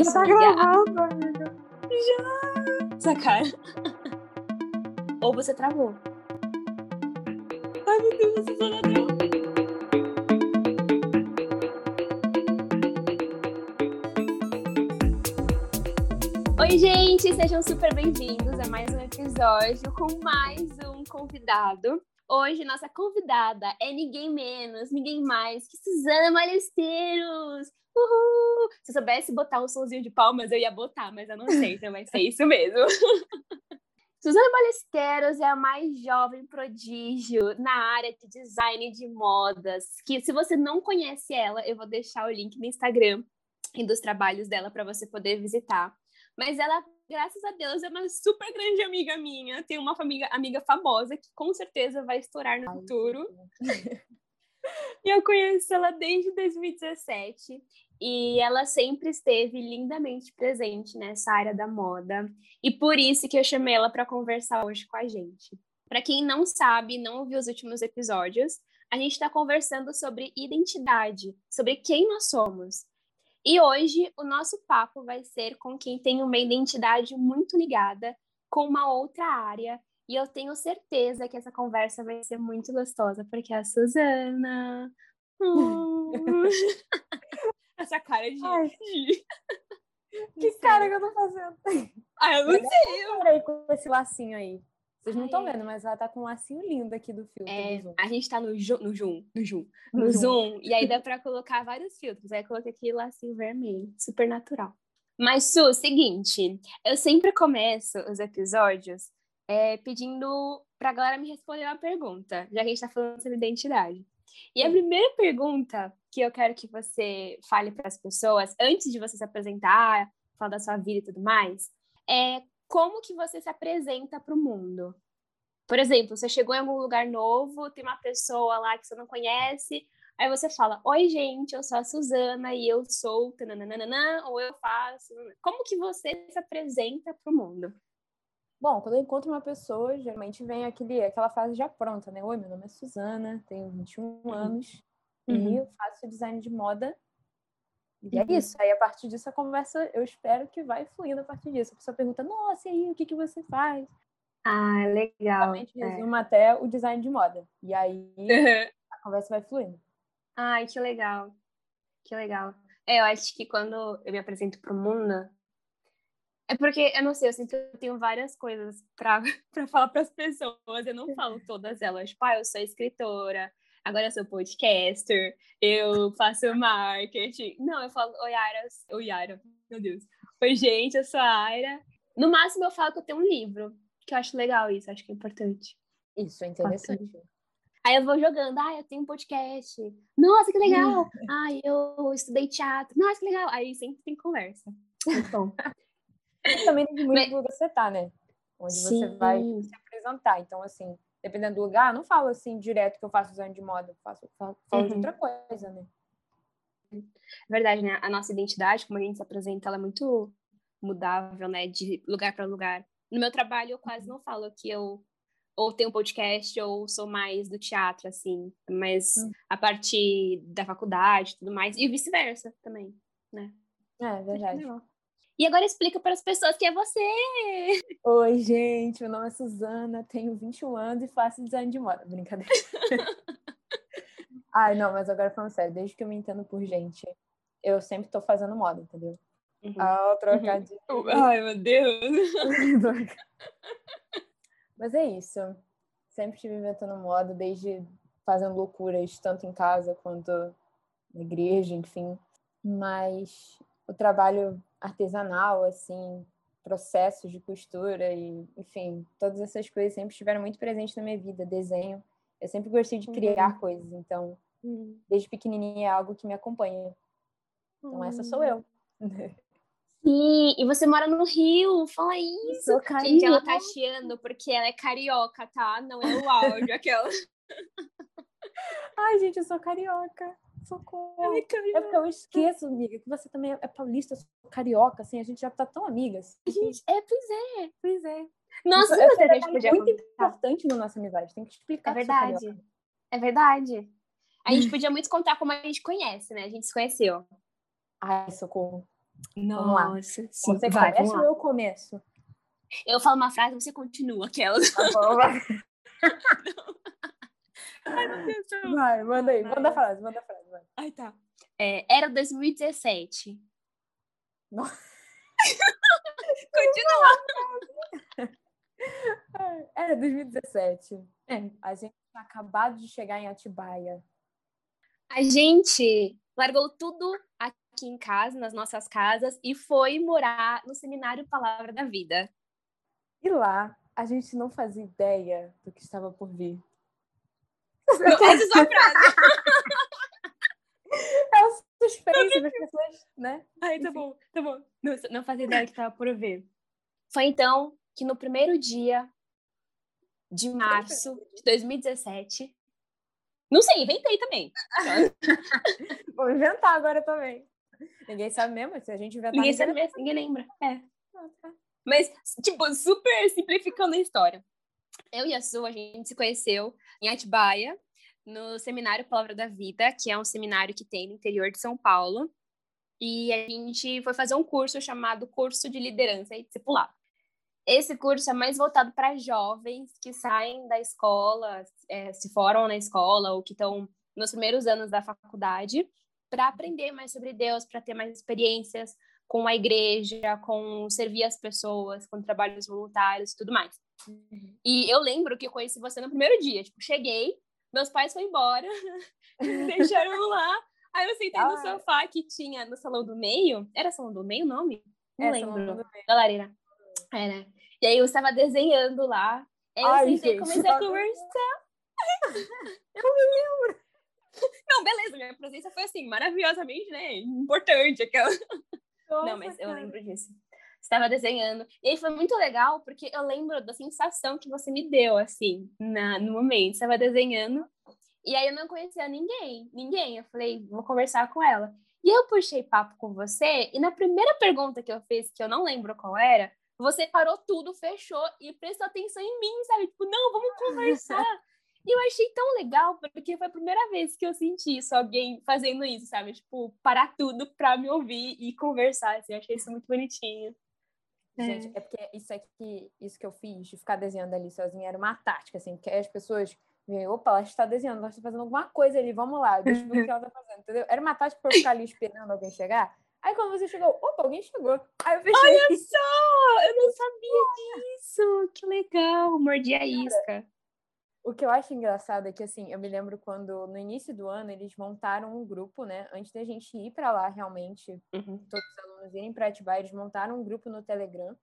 isso, Já tá gravando, amiga. Essa cara. Ou você travou. Ai, meu Deus, Suzana travou. Oi, gente, sejam super bem-vindos a mais um episódio com mais um convidado. Hoje, nossa convidada é ninguém menos, ninguém mais que Suzana Malesteiros. Uhul! Se eu soubesse botar um sonzinho de palmas, eu ia botar, mas eu não sei, então vai ser isso mesmo. Suzana Balesteros é a mais jovem prodígio na área de design de modas. Que se você não conhece ela, eu vou deixar o link no Instagram e dos trabalhos dela para você poder visitar. Mas ela, graças a Deus, é uma super grande amiga minha. Tem uma família, amiga famosa que com certeza vai estourar no futuro. E eu conheço ela desde 2017 e ela sempre esteve lindamente presente nessa área da moda. E por isso que eu chamei ela para conversar hoje com a gente. Para quem não sabe, não ouviu os últimos episódios, a gente está conversando sobre identidade, sobre quem nós somos. E hoje o nosso papo vai ser com quem tem uma identidade muito ligada com uma outra área. E eu tenho certeza que essa conversa vai ser muito gostosa, porque é a Suzana. Hum. essa cara de. Ai. de- Que cara que eu tô fazendo? Ah, eu não sei. Olha aí com esse lacinho aí. Vocês não estão é. vendo, mas ela tá com um lacinho lindo aqui do filtro É, do a gente tá no Zoom, no Zoom, no Zoom, No no Zoom. E aí dá pra colocar vários filtros. Aí eu coloquei aqui lacinho vermelho, super natural. Mas, Su, seguinte, eu sempre começo os episódios é, pedindo pra galera me responder uma pergunta, já que a gente tá falando sobre identidade. E a primeira pergunta que eu quero que você fale para as pessoas, antes de você se apresentar, falar da sua vida e tudo mais, é como que você se apresenta para o mundo? Por exemplo, você chegou em algum lugar novo, tem uma pessoa lá que você não conhece, aí você fala: Oi, gente, eu sou a Suzana e eu sou. tananana", ou eu faço. Como que você se apresenta para o mundo? Bom, quando eu encontro uma pessoa, geralmente vem aquele, aquela frase já pronta, né? Oi, meu nome é Suzana, tenho 21 anos e Uhum. eu faço design de moda. E é Uhum. isso. Aí, a partir disso, a conversa, eu espero que vai fluindo a partir disso. A pessoa pergunta, nossa, e aí, o que, que você faz? Ah, legal. Realmente resumo até o design de moda. E aí, a conversa vai fluindo. Ai, que legal. Que legal. É, eu acho que quando eu me apresento pro mundo. É porque, eu não sei, eu sinto que eu tenho várias coisas pra falar pras pessoas. Eu não falo todas elas. Tipo, ah, eu sou escritora, agora eu sou podcaster, eu faço marketing. Não, eu falo, oi, Yara. Oi, Yara. Meu Deus. Oi, gente, eu sou a Aira. No máximo, eu falo que eu tenho um livro, que eu acho legal isso, acho que é importante. Isso, é interessante. Aí eu vou jogando, ah, eu tenho um podcast. Nossa, que legal! Ai, eu estudei teatro. Nossa, que legal! Aí sempre tem conversa. Muito bom. E também tem muito Mas- do lugar que você tá, né? Onde você vai Sim. se apresentar. Então, assim, dependendo do lugar, não falo assim direto que eu faço design de moda, faço, falo, falo de Uhum. outra coisa, né? É verdade, né? A nossa identidade, como a gente se apresenta, ela é muito mudável, né? De lugar para lugar. No meu trabalho, eu quase não falo que eu ou tenho um podcast ou sou mais do teatro, assim. Mas Hum. a partir da faculdade e tudo mais. E vice-versa também, né? É, verdade. Legal. E agora explica para as pessoas que é você! Oi, gente, meu nome é Suzana, tenho 21 anos e faço design de moda. Brincadeira. Ai, não, mas agora falando sério, desde que eu me entendo por gente, eu sempre tô fazendo moda, entendeu? Uhum. Ao trocar de. Ai, meu Deus! Mas é isso. Sempre estive inventando moda, desde fazendo loucuras, tanto em casa quanto na igreja, enfim. Mas o trabalho artesanal, assim, processos de costura e, enfim, todas essas coisas sempre estiveram muito presentes na minha vida. Desenho. Eu sempre gostei de criar coisas, então, desde pequenininha é algo que me acompanha. Então, essa sou eu. Sim, e você mora no Rio, fala isso. Gente, ela tá chiando porque ela é carioca, tá? Não é o áudio, aquela. Ai, gente, eu sou carioca. Socorro. É porque eu esqueço, amiga, que você também é paulista, carioca, assim, a gente já tá tão amigas. Gente, é, pois é. Pois é. Nossa, Isso- a gente é muito importante na nossa amizade, tem que explicar. É eu sou verdade. É verdade. A gente podia muito contar como a gente conhece, né? A gente se conheceu. Ai, socorro. Nossa, sim. Você vai, começa ou eu começo? Eu falo uma frase, você continua aquela. Tá bom, vai. Ai, meu Deus. eu- Vai, manda aí, manda a frase, manda a frase. Vai. Ai, tá. É, era 2017. Nossa. Continua. Era 2017. É. A gente tinha acabado de chegar em Atibaia. A gente largou tudo aqui em casa, nas nossas casas, e foi morar no seminário Palavra da Vida. E lá, a gente não fazia ideia do que estava por vir. Essa é sua frase. É o suspense das pessoas, né? Ai, tá bom, tá bom. Não, não fazia ideia que tava por ver. Foi então que no primeiro dia de março de 2017. Não sei, inventei também. Vou inventar agora também. Ninguém sabe mesmo, se a gente inventar. Ninguém sabe ninguém mesmo, ninguém lembra. É. lembra. Mas, tipo, super simplificando a história. Eu e a Su, a gente se conheceu em Atibaia, no seminário Palavra da Vida, que é um seminário que tem no interior de São Paulo. E a gente foi fazer um curso chamado Curso de Liderança e Discipulado. Esse curso é mais voltado para jovens que saem da escola, é, se formam na escola ou que estão nos primeiros anos da faculdade, para aprender mais sobre Deus, para ter mais experiências com a igreja, com servir as pessoas, com trabalhos voluntários e tudo mais. E eu lembro que eu conheci você no primeiro dia. Tipo, cheguei, meus pais foram embora, deixaram lá. Aí eu sentei no Ah. sofá que tinha no salão do meio. Era salão do meio o nome? Não É, lembro. Da lareira. Era. E aí eu estava desenhando lá. Aí eu Ai, sentei e comecei a conversar. eu me lembro. Não, beleza, minha presença foi assim, maravilhosamente, né? Importante aquela. Não, Nossa, mas eu lembro disso. Estava desenhando. E aí foi muito legal, porque eu lembro da sensação que você me deu, assim, na, no momento. Estava desenhando. E aí eu não conhecia ninguém, ninguém. Eu falei, vou conversar com ela. E eu puxei papo com você, e na primeira pergunta que eu fiz, que eu não lembro qual era, você parou tudo, fechou e prestou atenção em mim, sabe? Tipo, não, vamos conversar. E eu achei tão legal, porque foi a primeira vez que eu senti isso, alguém fazendo isso, sabe? Tipo, parar tudo pra me ouvir e conversar, assim. Eu achei isso muito bonitinho. Gente, é porque isso aqui, isso que eu fiz, de ficar desenhando ali sozinha, era uma tática, assim, porque as pessoas veem, opa, ela está desenhando, ela está fazendo alguma coisa ali, vamos lá, deixa eu ver o que ela está fazendo, entendeu? Era uma tática para eu ficar ali esperando alguém chegar. Aí quando você chegou, opa, alguém chegou. Aí eu fechei. Olha só! Eu não sabia disso! Que legal! Mordi a isca. O que eu acho engraçado é que, assim, eu me lembro quando, no início do ano, eles montaram um grupo, né? Antes da gente ir para lá, realmente, Uhum, todos os alunos irem para Atibaia, eles montaram um grupo no Telegram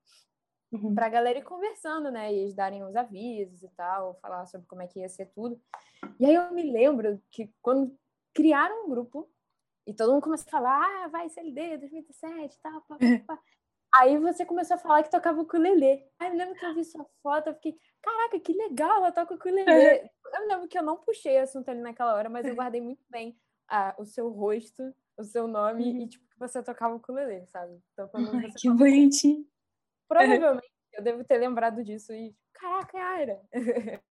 uhum. pra galera ir conversando, né? E eles darem os avisos e tal, falar sobre como é que ia ser tudo. E aí eu me lembro que quando criaram um grupo e todo mundo começou a falar, ah, vai CLD 2017 e tal, pá, pá, pá. Aí você começou a falar que tocava ukulele. Aí eu lembro que eu vi sua foto, eu fiquei, caraca, que legal, ela toca ukulele. Eu me lembro que eu não puxei o assunto ali naquela hora, mas eu guardei muito bem ah, o seu rosto, o seu nome e, tipo, que você tocava ukulele, sabe? Então, Ai, que bonitinho. Provavelmente eu devo ter lembrado disso e, caraca, é a Aira.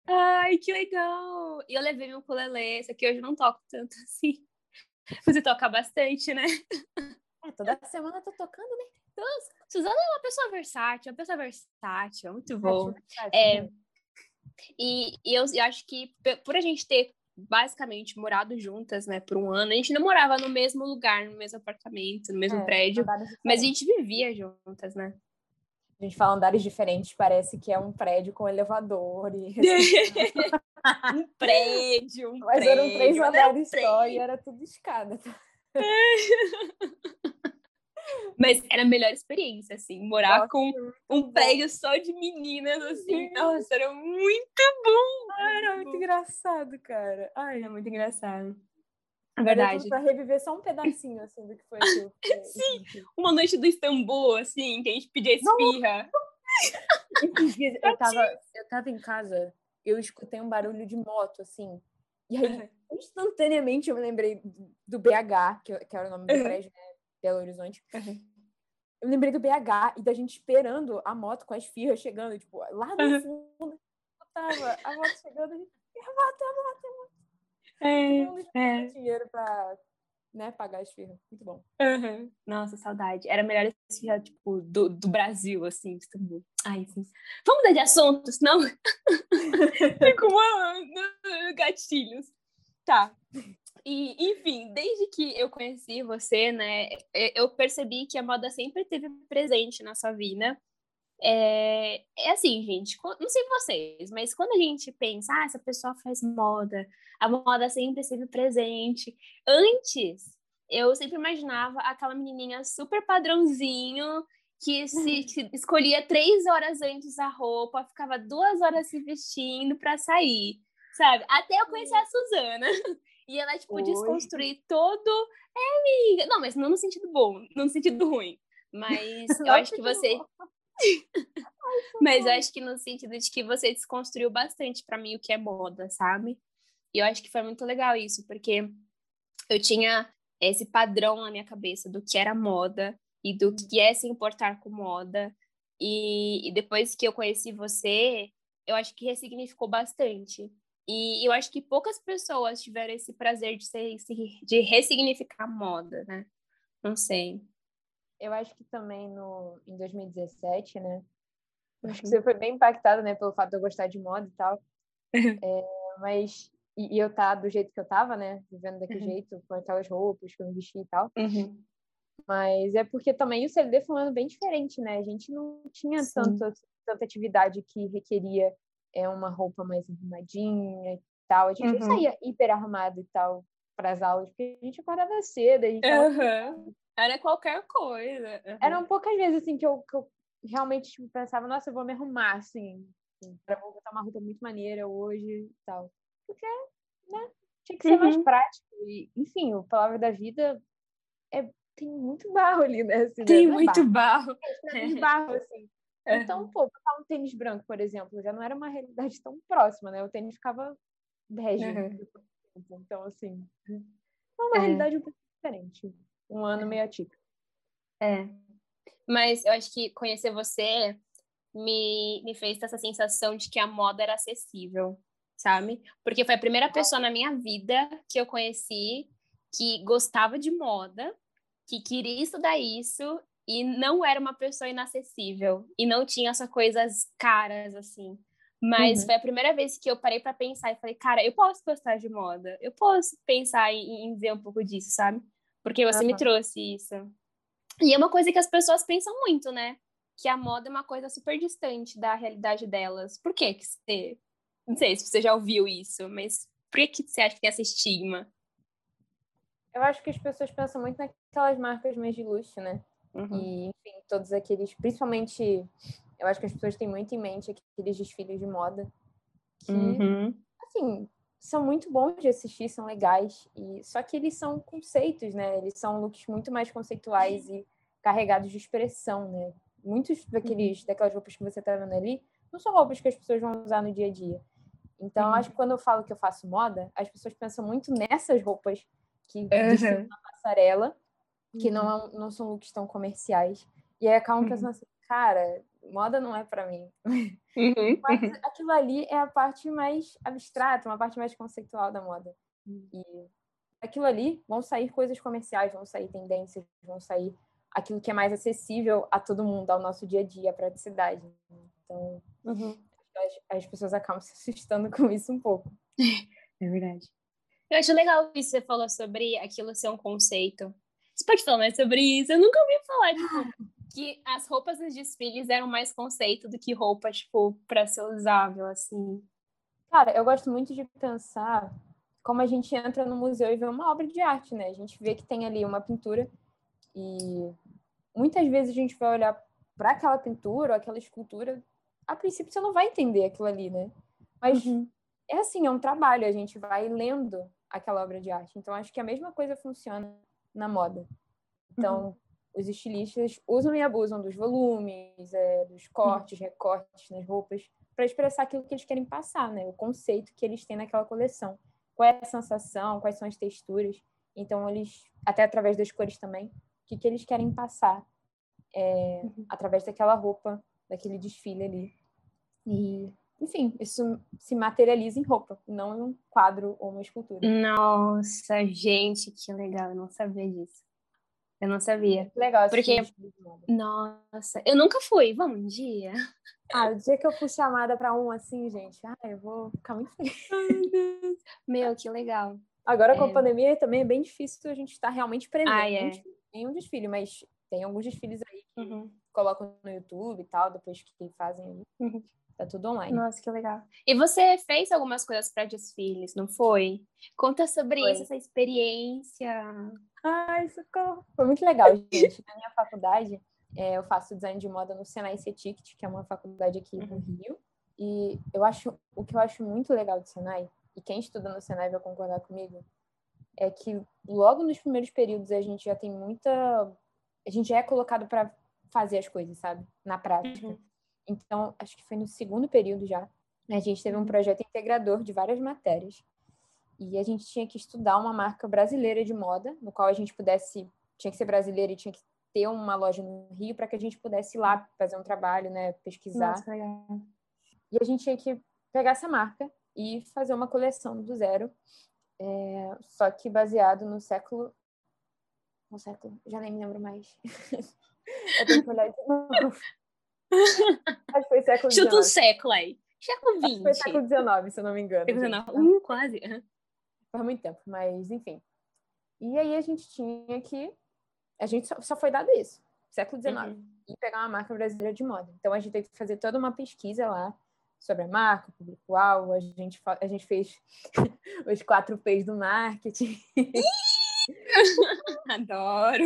Ai, que legal! E eu levei meu ukulele, esse aqui hoje eu não toco tanto assim. Você toca bastante, né? É, toda semana eu tô tocando, né? Suzana é uma pessoa versátil, uma pessoa versátil, é muito bom. É, né? E, e eu, eu acho que por a gente ter basicamente morado juntas, né, por um ano, a gente não morava no mesmo lugar, no mesmo apartamento, no mesmo É, prédio, andares mas a gente vivia juntas, né? A gente fala andares diferentes, parece que é um prédio com elevador. E... um prédio, um Mas prédio. eram três mas era um andares só e era tudo escada. Mas era a melhor experiência, assim, morar Nossa, com um prédio só de meninas, assim. Sim. Nossa, era muito bom. Era muito engraçado, cara. Ai, Era muito engraçado. É verdade. Pra reviver só um pedacinho, assim, do que foi aquilo. Sim. Uma noite do Istambul, assim, que a gente pedia dias eu tava, eu tava em casa, eu escutei um barulho de moto, assim. E aí, instantaneamente, eu me lembrei do BH, que, que era o nome do prédio, né? Belo Horizonte. Uhum. Eu lembrei do BH e da gente esperando a moto com as firras chegando, tipo, lá no Uhum. fundo. Tava a moto chegando, a gente, "É a moto, é a moto, é a moto. É, Todo mundo é. tinha dinheiro pra né, pagar a esfirra. Muito bom. Uhum. Nossa, saudade. Era melhor esfirra, tipo, do, do Brasil, assim, Istambul. Ai, sim. Vamos mudar de assunto, senão fico uma... gatilhos. Tá. E, enfim, desde que eu conheci você, né, eu percebi que a moda sempre esteve presente na sua vida. É, é assim, gente, não sei vocês, mas quando a gente pensa, ah, essa pessoa faz moda, a moda sempre esteve presente. Antes, eu sempre imaginava aquela menininha super padrãozinho, que se que escolhia três horas antes a roupa, ficava duas horas se vestindo para sair, sabe? Até eu conhecer a Suzana. E ela, tipo, Oi. desconstruir todo. É, amiga. Não, mas não no sentido bom, não no sentido ruim. Mas eu acho que você. Mas eu acho que no sentido de que você desconstruiu bastante para mim o que é moda, sabe? E eu acho que foi muito legal isso, porque eu tinha esse padrão na minha cabeça do que era moda e do que é se importar com moda. E, e depois que eu conheci você, eu acho que ressignificou bastante. E eu acho que poucas pessoas tiveram esse prazer de, ser, de ressignificar moda, né? Não sei eu acho que também no, em 2017, né? Acho que você foi bem impactada, né, pelo fato de eu gostar de moda e tal. é, mas, e, e, eu tá do jeito que eu tava, né? Vivendo daquele uhum. jeito, com aquelas roupas que eu me vesti e tal. Uhum. Mas é porque também o CLD foi um ano bem diferente, né? A gente não tinha tanto, tanta atividade que requeria é, uma roupa mais arrumadinha e tal. A gente uhum. não saía hiper arrumado e tal para as aulas, porque a gente acordava cedo. e uhum. Era qualquer coisa. Uhum. Eram poucas vezes, assim, que eu, que eu realmente tipo, pensava, nossa, eu vou me arrumar, assim, para vou botar uma roupa muito maneira hoje e tal. Porque, né, tinha que ser uhum. mais prático. E, enfim, o Palavra da Vida é, tem muito barro ali, né? Assim, tem né? muito barro. barro. É, barro, assim. Então, pô, botar um tênis branco, por exemplo, já não era uma realidade tão próxima, né? O tênis ficava bege. Uhum. Então, assim, é uma é. realidade um pouco diferente um ano meio atípico. É. Mas eu acho que conhecer você me, me fez ter essa sensação de que a moda era acessível, sabe? Porque foi a primeira pessoa na minha vida que eu conheci que gostava de moda, que queria estudar isso e não era uma pessoa inacessível e não tinha essas coisas caras assim. Mas uhum. foi a primeira vez que eu parei para pensar e falei, cara, eu posso gostar de moda, eu posso pensar em, em ver um pouco disso, sabe? Porque você uhum. me trouxe isso. E é uma coisa que as pessoas pensam muito, né? Que a moda é uma coisa super distante da realidade delas. Por que que você... Não sei se você já ouviu isso, mas por que, que você acha que tem esse estigma? Eu acho que as pessoas pensam muito naquelas marcas mais de luxo, né? Uhum. E, enfim, todos aqueles... Principalmente, eu acho que as pessoas têm muito em mente aqueles desfiles de moda. Que, uhum. assim, são muito bons de assistir, são legais, e só que eles são conceitos, né? Eles são looks muito mais conceituais e carregados de expressão, né? Muitos daqueles, uhum. daquelas roupas que você tá vendo ali não são roupas que as pessoas vão usar no dia a dia. Então, uhum. acho que quando eu falo que eu faço moda, as pessoas pensam muito nessas roupas que uhum. na passarela, que uhum. não, é não são looks tão comerciais. E aí acabam pensando assim, cara, moda não é para mim. Uhum, Mas uhum. aquilo ali é a parte mais abstrata, uma parte mais conceitual da moda. Uhum. E aquilo ali vão sair coisas comerciais, vão sair tendências, vão sair aquilo que é mais acessível a todo mundo, ao nosso dia a dia, a praticidade. Então, uhum. as, as, pessoas acabam se assustando com isso um pouco. É verdade. Eu acho legal que você falou sobre aquilo ser um conceito. Você pode falar mais sobre isso? Eu nunca ouvi falar de que as roupas dos desfiles eram mais conceito do que roupa, tipo, para ser usável, assim. Cara, eu gosto muito de pensar como a gente entra no museu e vê uma obra de arte, né? A gente vê que tem ali uma pintura e muitas vezes a gente vai olhar para aquela pintura ou aquela escultura, a princípio você não vai entender aquilo ali, né? Mas uhum. é assim, é um trabalho, a gente vai lendo aquela obra de arte. Então acho que a mesma coisa funciona na moda. Então, uhum os estilistas usam e abusam dos volumes, é, dos cortes, recortes nas roupas, para expressar aquilo que eles querem passar, né? O conceito que eles têm naquela coleção. Qual é a sensação, quais são as texturas. Então, eles, até através das cores também, o que, que eles querem passar é, uhum. através daquela roupa, daquele desfile ali. E enfim, isso se materializa em roupa, não em um quadro ou uma escultura. Nossa, gente, que legal, eu não sabia disso. Eu não sabia. Legal, porque nossa, eu nunca fui. Vamos um dia. Ah, o dia que eu fui chamada para um assim, gente, ah, eu vou ficar muito feliz. Meu, que legal. Agora com é... a pandemia também é bem difícil a gente estar realmente presente ah, é. em um desfile, mas tem alguns desfiles aí que uhum. colocam no YouTube e tal, depois que fazem. Uhum. Tá tudo online. Nossa, que legal. E você fez algumas coisas para desfiles, não foi? Conta sobre foi. isso, essa experiência. Ai, socorro. Foi muito legal, gente. Na minha faculdade, é, eu faço design de moda no Senai CETICT, que é uma faculdade aqui uhum. no Rio. E eu acho, o que eu acho muito legal do Senai, e quem estuda no Senai vai concordar comigo, é que logo nos primeiros períodos a gente já tem muita. A gente já é colocado para fazer as coisas, sabe? Na prática. Uhum. Então, acho que foi no segundo período já. A gente teve um uhum. projeto integrador de várias matérias. E a gente tinha que estudar uma marca brasileira de moda, no qual a gente pudesse, tinha que ser brasileira e tinha que ter uma loja no Rio para que a gente pudesse ir lá fazer um trabalho, né, pesquisar. Nossa, e a gente tinha que pegar essa marca e fazer uma coleção do zero, é, só que baseado no século, no século, já nem me lembro mais. eu tenho que olhar de novo. Acho que foi século XIX. Chuta um século aí. Século XX. Foi século XIX, se eu não me engano. Século XIX. Uh, quase. Faz muito tempo, mas enfim. E aí a gente tinha que. A gente só, só foi dado isso, século XIX. Uhum. E pegar uma marca brasileira de moda. Então a gente teve que fazer toda uma pesquisa lá sobre a marca, o público-alvo. A gente, a gente fez os quatro P's do marketing. Adoro.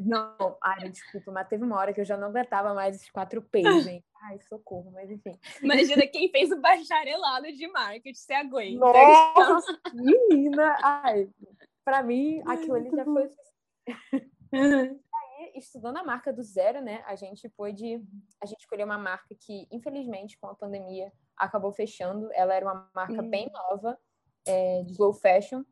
Não, ai, desculpa, mas teve uma hora que eu já não aguentava mais esses quatro P's, hein? Ai, socorro, mas enfim. Imagina quem fez o bacharelado de marketing, você aguenta. Nossa, menina! Ai, pra mim, aquilo ali já foi... Aí, estudando a marca do zero, né, a gente pôde... A gente escolheu uma marca que, infelizmente, com a pandemia, acabou fechando. Ela era uma marca hum. bem nova, é, de slow fashion,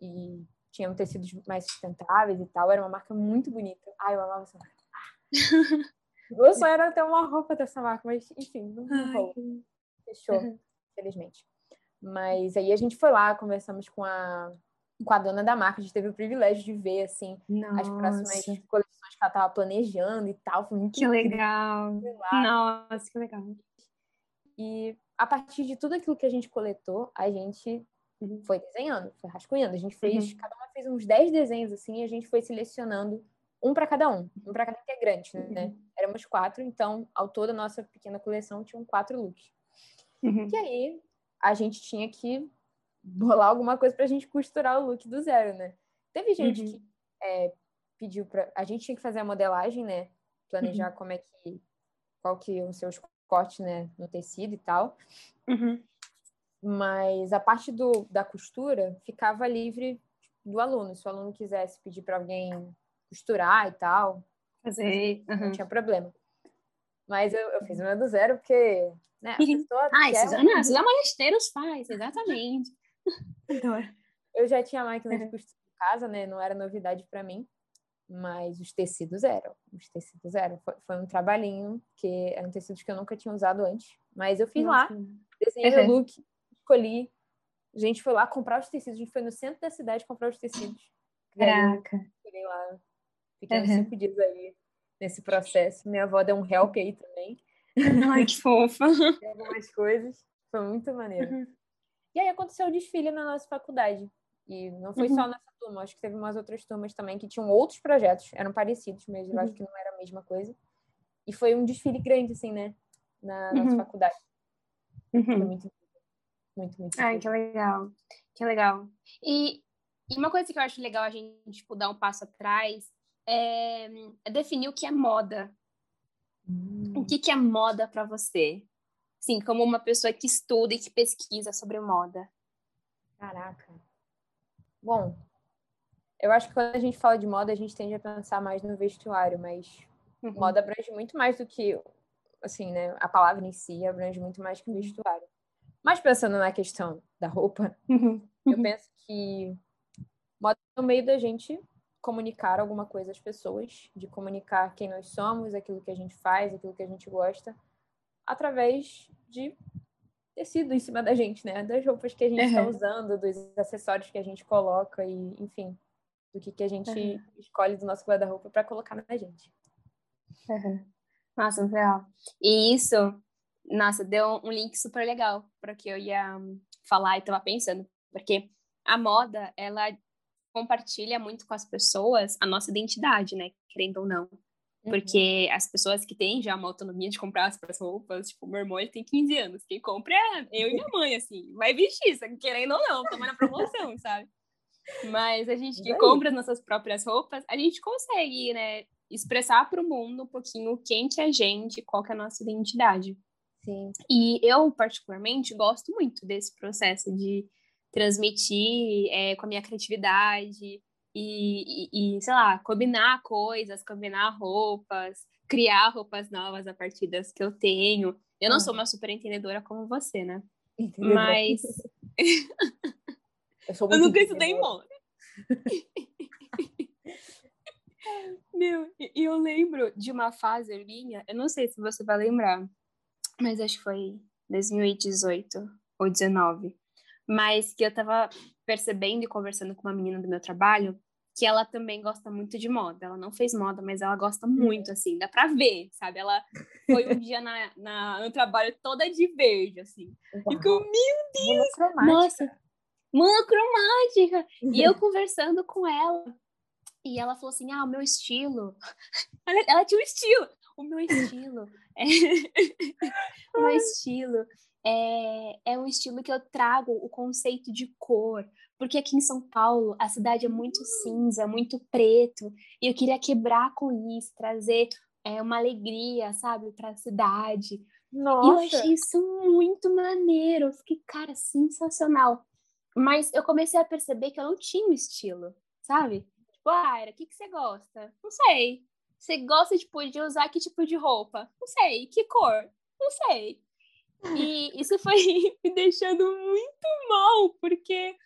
e tinham tecidos mais sustentáveis e tal. Era uma marca muito bonita. Ai, eu amava essa marca. Meu sonho era ter uma roupa dessa marca, mas enfim, não, rolou. Fechou, uhum. infelizmente. Mas aí a gente foi lá, conversamos com a, com a dona da marca, a gente teve o privilégio de ver, assim, Nossa. as próximas coleções que ela estava planejando e tal. Foi muito Que legal! Nossa, que legal! E a partir de tudo aquilo que a gente coletou, a gente uhum. foi desenhando, foi rascunhando. A gente fez, uhum. cada uma fez uns 10 desenhos, assim, e a gente foi selecionando um para cada um, um para cada integrante, né? Uhum. Éramos quatro, então, ao todo, a nossa pequena coleção tinha quatro looks. Uhum. E aí, a gente tinha que bolar alguma coisa para a gente costurar o look do zero, né? Teve gente uhum. que é, pediu para A gente tinha que fazer a modelagem, né? Planejar uhum. como é que... Qual que iam ser os cortes, né? No tecido e tal. Uhum. Mas a parte do, da costura ficava livre do aluno. Se o aluno quisesse pedir para alguém costurar e tal. Fazer. Uhum. Não tinha problema. Mas eu, eu fiz o meu do zero porque. Né, a pessoa ah, Suzana, Suzana Malesteiros faz, exatamente. eu já tinha máquina de uhum. costura em casa, né? Não era novidade para mim. Mas os tecidos eram. Os tecidos eram. Foi, foi, um trabalhinho, que eram tecidos que eu nunca tinha usado antes. Mas eu fiz Nossa. lá, desenhei uhum. meu look, escolhi. A gente foi lá comprar os tecidos. A gente foi no centro da cidade comprar os tecidos. Caraca. Cheguei lá, Fiquei uhum. cinco dias aí nesse processo. Minha avó deu um help aí também. Ai, que fofa. algumas coisas. Foi muito maneiro. Uhum. E aí aconteceu o desfile na nossa faculdade. E não foi uhum. só nessa turma, acho que teve umas outras turmas também que tinham outros projetos, eram parecidos, mas eu acho uhum. que não era a mesma coisa. E foi um desfile grande, assim, né? Na nossa uhum. faculdade. Foi uhum. muito, muito, muito. Ai, que legal. Que legal. E, e uma coisa que eu acho legal a gente tipo, dar um passo atrás é, é definir o que é moda. Hum. O que, que é moda para você? Sim, como uma pessoa que estuda e que pesquisa sobre moda. Caraca. Bom, eu acho que quando a gente fala de moda, a gente tende a pensar mais no vestuário, mas uhum. moda abrange muito mais do que, assim, né? A palavra em si abrange muito mais que o vestuário. Mas pensando na questão da roupa, uhum. eu penso que moda é o meio da gente comunicar alguma coisa às pessoas, de comunicar quem nós somos, aquilo que a gente faz, aquilo que a gente gosta, através de tecido em cima da gente, né? Das roupas que a gente está uhum. usando, dos acessórios que a gente coloca e, enfim, do que, que a gente uhum. escolhe do nosso guarda-roupa para colocar na gente. Uhum. Nossa, real. E isso, nossa, deu um link super legal para que eu ia falar e estava pensando, porque a moda, ela compartilha muito com as pessoas a nossa identidade, né? Querendo ou não. Porque uhum. as pessoas que têm já uma autonomia de comprar as próprias roupas, tipo, meu irmão ele tem 15 anos, quem compra é eu e minha mãe, assim, vai vestir, querendo ou não, toma na promoção, sabe? Mas a gente que compra as nossas próprias roupas, a gente consegue, né, expressar para o mundo um pouquinho quem que é a gente, qual que é a nossa identidade. Sim. E eu, particularmente, gosto muito desse processo de transmitir é, com a minha criatividade, e, e, e, sei lá, combinar coisas, combinar roupas, criar roupas novas a partir das que eu tenho. Eu não sou uma super entendedora como você, né? Mas. eu, sou eu nunca estudei moda. Meu, e eu lembro de uma fase minha, eu não sei se você vai lembrar, mas acho que foi 2018 ou 19, mas que eu tava percebendo e conversando com uma menina do meu trabalho que ela também gosta muito de moda. Ela não fez moda, mas ela gosta muito, assim, dá pra ver, sabe? Ela foi um dia na, na, no trabalho toda de verde, assim. Uau. E ficou, meu Deus! Nossa, monocromática! E eu conversando com ela. E ela falou assim: ah, o meu estilo. Ela, ela tinha um estilo. O meu estilo. É... o meu estilo é, é um estilo que eu trago o conceito de cor, porque aqui em São Paulo a cidade é muito cinza, muito preto, e eu queria quebrar com isso, trazer é, uma alegria, sabe, para a cidade. Nossa. E eu achei isso muito maneiro, eu fiquei, cara, sensacional. Mas eu comecei a perceber que eu não tinha um estilo, sabe? Tipo, ah, o que, que você gosta? Não sei. Você gosta, tipo, de usar que tipo de roupa? Não sei. Que cor? Não sei. E isso foi me deixando muito mal, porque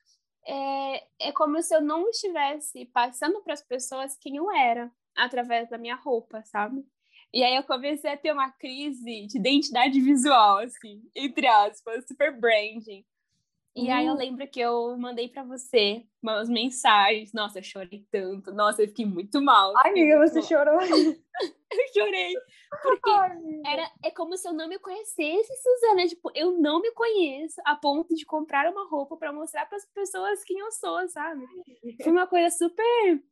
é, é como se eu não estivesse passando para as pessoas quem eu era através da minha roupa, sabe? E aí eu comecei a ter uma crise de identidade visual, assim, entre aspas, super branding. E uhum. aí eu hum. lembro que eu mandei para você umas mensagens. Nossa, eu chorei tanto. Nossa, eu fiquei muito mal. Ai, amiga, você mal. chorou. eu chorei. Porque Ai, era, é como se eu não me conhecesse, Suzana. Tipo, eu não me conheço a ponto de comprar uma roupa para mostrar para as pessoas quem eu sou, sabe? Foi uma coisa super,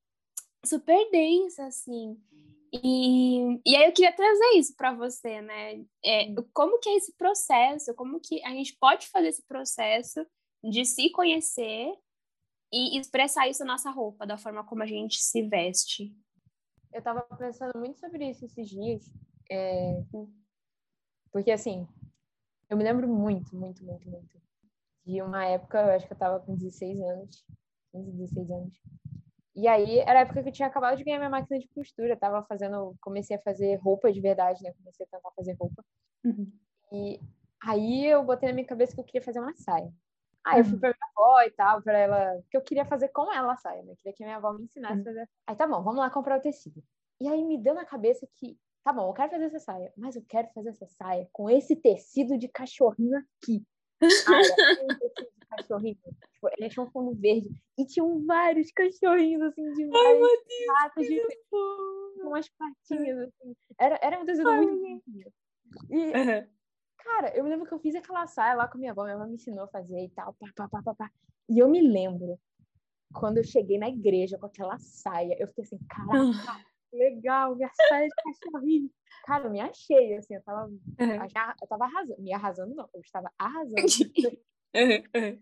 super densa, assim. E, e aí eu queria trazer isso para você, né? É, como que é esse processo? Como que a gente pode fazer esse processo de se conhecer e expressar isso na nossa roupa, da forma como a gente se veste? Eu estava pensando muito sobre isso esses dias, é... porque assim, eu me lembro muito, muito, muito, muito de uma época, eu acho que eu estava com 16 anos, 15, 16 anos, e aí era a época que eu tinha acabado de ganhar minha máquina de costura, tava fazendo, comecei a fazer roupa de verdade, né? Comecei a tentar fazer roupa. Uhum. E aí eu botei na minha cabeça que eu queria fazer uma saia. Aí eu fui uhum. pra minha avó e tal, pra ela, que eu queria fazer com ela a saia, né? Eu queria que minha avó me ensinasse uhum. a fazer. Aí tá bom, vamos lá comprar o tecido. E aí me deu na cabeça que, tá bom, eu quero fazer essa saia, mas eu quero fazer essa saia com esse tecido de cachorrinho aqui. De cachorrinho. Tipo, ele tinha um fundo verde e tinham vários cachorrinhos, assim, de vários ratos de com umas patinhas, assim. Era, era um tecido Ai, muito bonitinho. E, uhum. cara, eu me lembro que eu fiz aquela saia lá com minha avó, minha avó me ensinou a fazer e tal, pá, pá, pá, pá, pá. E eu me lembro, quando eu cheguei na igreja com aquela saia, eu fiquei assim, caraca, legal, minha saia de cachorrinho. Cara, eu me achei, assim, eu tava, uhum. eu tava arrasando, me arrasando não, eu estava arrasando. uhum.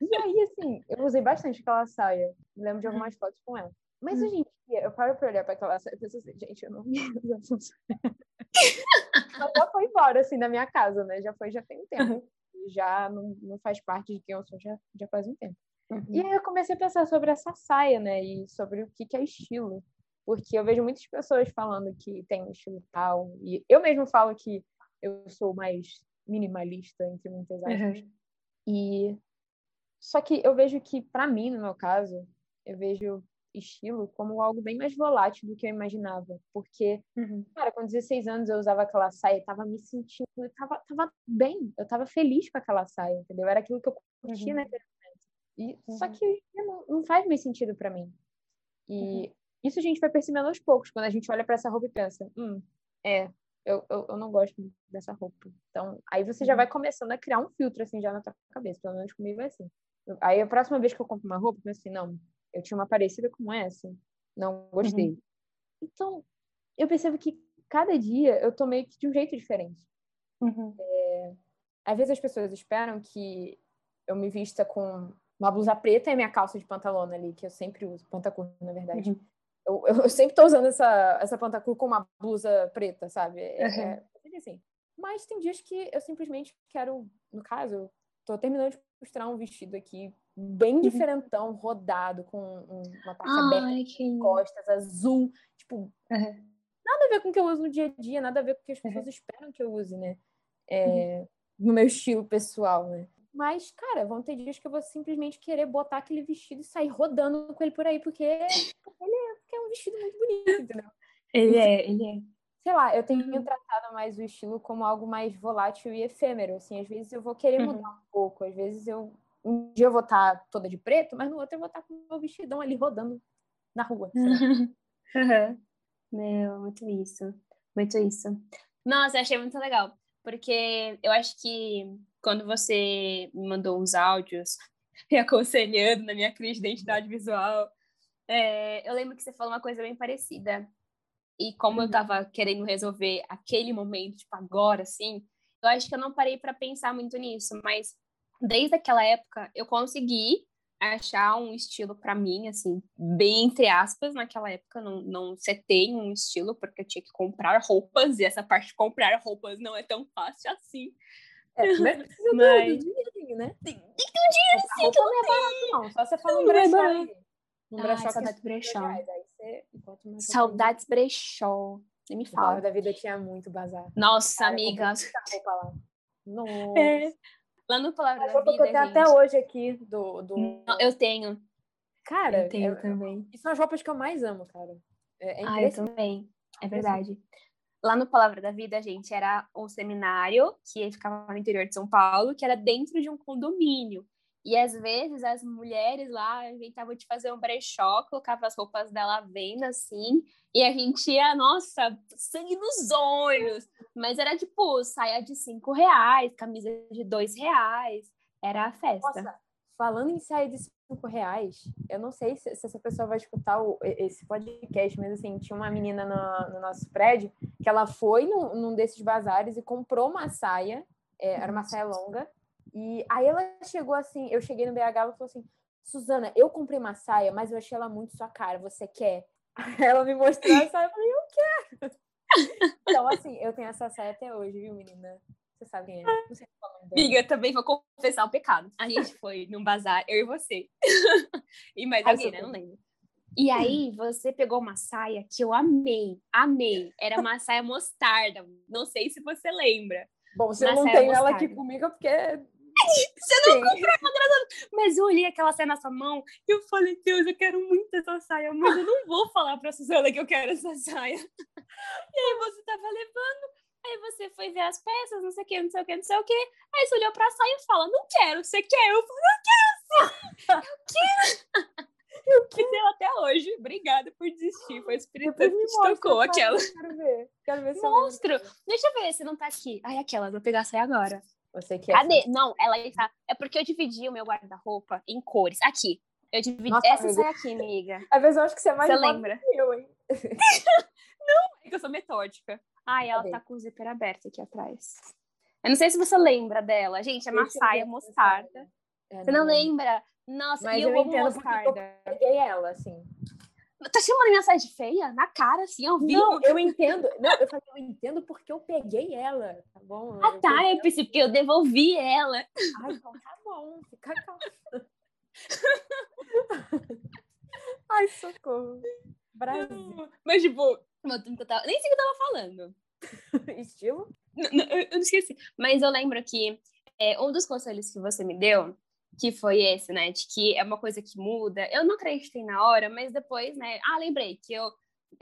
E aí, assim, eu usei bastante aquela saia. Me lembro de uhum. algumas fotos com ela. Mas hoje em dia, eu paro pra olhar pra aquela saia e penso assim, gente, eu não me uso essa saia. Ela já foi embora, assim, da minha casa, né? Já foi, já tem um tempo. Uhum. Já não, não faz parte de quem eu sou, já, já faz um tempo. Uhum. E aí eu comecei a pensar sobre essa saia, né? E sobre o que, que é estilo. Porque eu vejo muitas pessoas falando que tem um estilo tal. E eu mesmo falo que eu sou mais minimalista, entre muitas aspas. Uhum. E só que eu vejo que, para mim, no meu caso, eu vejo estilo como algo bem mais volátil do que eu imaginava. Porque, uhum. cara, com 16 anos eu usava aquela saia, tava me sentindo, eu tava, tava bem, eu tava feliz com aquela saia, entendeu? Era aquilo que eu curtia uhum. naquele momento. E, uhum. Só que não, não faz mais sentido para mim. E uhum. isso a gente vai percebendo aos poucos, quando a gente olha para essa roupa e pensa, hum, é, eu, eu, eu, não gosto dessa roupa. Então, aí você já uhum. vai começando a criar um filtro, assim, já na tua cabeça. Pelo menos comigo é assim. Aí a próxima vez que eu compro uma roupa, eu penso assim, não, eu tinha uma parecida com essa, não gostei. Uhum. Então, eu percebo que cada dia eu tô meio que de um jeito diferente. Uhum. É, às vezes as pessoas esperam que eu me vista com uma blusa preta e minha calça de pantalona ali, que eu sempre uso, pantacur, na verdade. Uhum. Eu, eu, sempre tô usando essa, essa pantacur com uma blusa preta, sabe? É, é, é assim. Mas tem dias que eu simplesmente quero, no caso, tô terminando de costurar um vestido aqui bem uhum. diferentão, rodado, com uma parte aberta, que... costas, azul, tipo, uhum. nada a ver com o que eu uso no dia a dia, nada a ver com o que as pessoas uhum. esperam que eu use, né? É, uhum. no meu estilo pessoal, né? Mas, cara, vão ter dias que eu vou simplesmente querer botar aquele vestido e sair rodando com ele por aí, porque, porque é, porque é um vestido muito bonito, entendeu? Ele é, ele é sei lá, eu tenho uhum. tratado mais o estilo como algo mais volátil e efêmero, assim, às vezes eu vou querer uhum. mudar um pouco, às vezes eu um dia eu vou estar tá toda de preto, mas no outro eu vou estar tá com o meu vestidão ali rodando na rua. uhum. Meu, muito isso, muito isso. Nossa, achei muito legal, porque eu acho que quando você me mandou uns áudios me aconselhando na minha crise de identidade visual, é, eu lembro que você falou uma coisa bem parecida, e como eu uhum. tava querendo resolver aquele momento, tipo, agora, assim, eu acho que eu não parei para pensar muito nisso, mas desde aquela época eu consegui achar um estilo para mim, assim, bem entre aspas, naquela época não, não setei um estilo, porque eu tinha que comprar roupas, e essa parte de comprar roupas não é tão fácil assim. É, mas precisa mas... do dinheirinho, né? Tem, tem que ter um dinheiro sim, que não é barato, não. Só você fala um brechó aí. Um brechó saudades brechó. Saudades brechó. Nem me fala. da vida tinha muito bazar. Nossa, Cara, amiga. Lá. Nossa. É. Lá no Palavra da Vida, que eu tenho gente... até hoje aqui do... do... Não, eu tenho. Cara, eu tenho é, também. São as roupas que eu mais amo, cara. É, é ah, eu também. É verdade. Lá no Palavra da Vida, gente, era um seminário que ficava no interior de São Paulo, que era dentro de um condomínio. E às vezes as mulheres lá inventavam de fazer um brechó, colocava as roupas dela à venda assim, e a gente ia, nossa, sangue nos olhos. Mas era tipo saia de cinco reais, camisa de dois reais. Era a festa. Nossa, falando em saia de cinco reais, eu não sei se, se essa pessoa vai escutar o, esse podcast, mas assim, tinha uma menina no, no nosso prédio que ela foi num, num desses bazares e comprou uma saia, é, era uma saia longa, e aí ela chegou assim, eu cheguei no BH, ela falou assim, Suzana, eu comprei uma saia, mas eu achei ela muito sua cara, você quer? ela me mostrou a saia, eu falei, eu quero. então, assim, eu tenho essa saia até hoje, viu, menina? Você sabe quem é? Não sei qual é Amiga, também vou confessar o um pecado. A gente foi num bazar, eu e você. e mais alguém, né? Não lembro. E aí, você pegou uma saia que eu amei, amei. Era uma saia mostarda. Não sei se você lembra. Bom, você não tem ela aqui comigo porque você não comprou uma graça. Mas eu olhei aquela saia na sua mão e eu falei, Deus, eu quero muito essa saia, mas eu não vou falar pra Suzana que eu quero essa saia. E aí você tava levando, aí você foi ver as peças, não sei o que, não sei o que, não sei o que. Aí você olhou pra saia e fala, não quero, você quer? Eu falei, eu quero sim, eu quero. Eu quero até hoje. Obrigada por desistir. Foi o Espírito Santo que te tocou aquela. Quero ver. Quero ver se Monstro. Deixa eu ver se não tá aqui. Ai, aquela. Vou pegar a saia agora. Você quer? Cadê? Assim. Não, ela está. É porque eu dividi o meu guarda-roupa em cores. Aqui. Eu dividi. Nossa, Essa amiga. sai aqui, amiga. Às vezes eu acho que você é mais Você lembra? Que eu, hein? não, é que eu sou metódica. Ai, ela Cadê? tá com o zíper aberto aqui atrás. Eu não sei se você lembra dela. Gente, é uma saia mostarda. É, você não, não lembra? Nossa, Mas eu, eu entendo mostarda. porque eu peguei ela, assim. Tá chamando minha saia de feia? Na cara, assim, ao vivo? Não, eu entendo. Não, eu falei, eu entendo porque eu peguei ela, tá bom? Ah, tá, eu pensei porque eu devolvi ela. Ai, então tá bom, fica calma. Ai, socorro. Brasil. Mas, tipo, nem sei o que eu tava falando. Estilo? Não, não, eu, eu não esqueci. Mas eu lembro que é, um dos conselhos que você me deu que foi esse, né? De que é uma coisa que muda. Eu não acreditei na hora, mas depois, né? Ah, lembrei que eu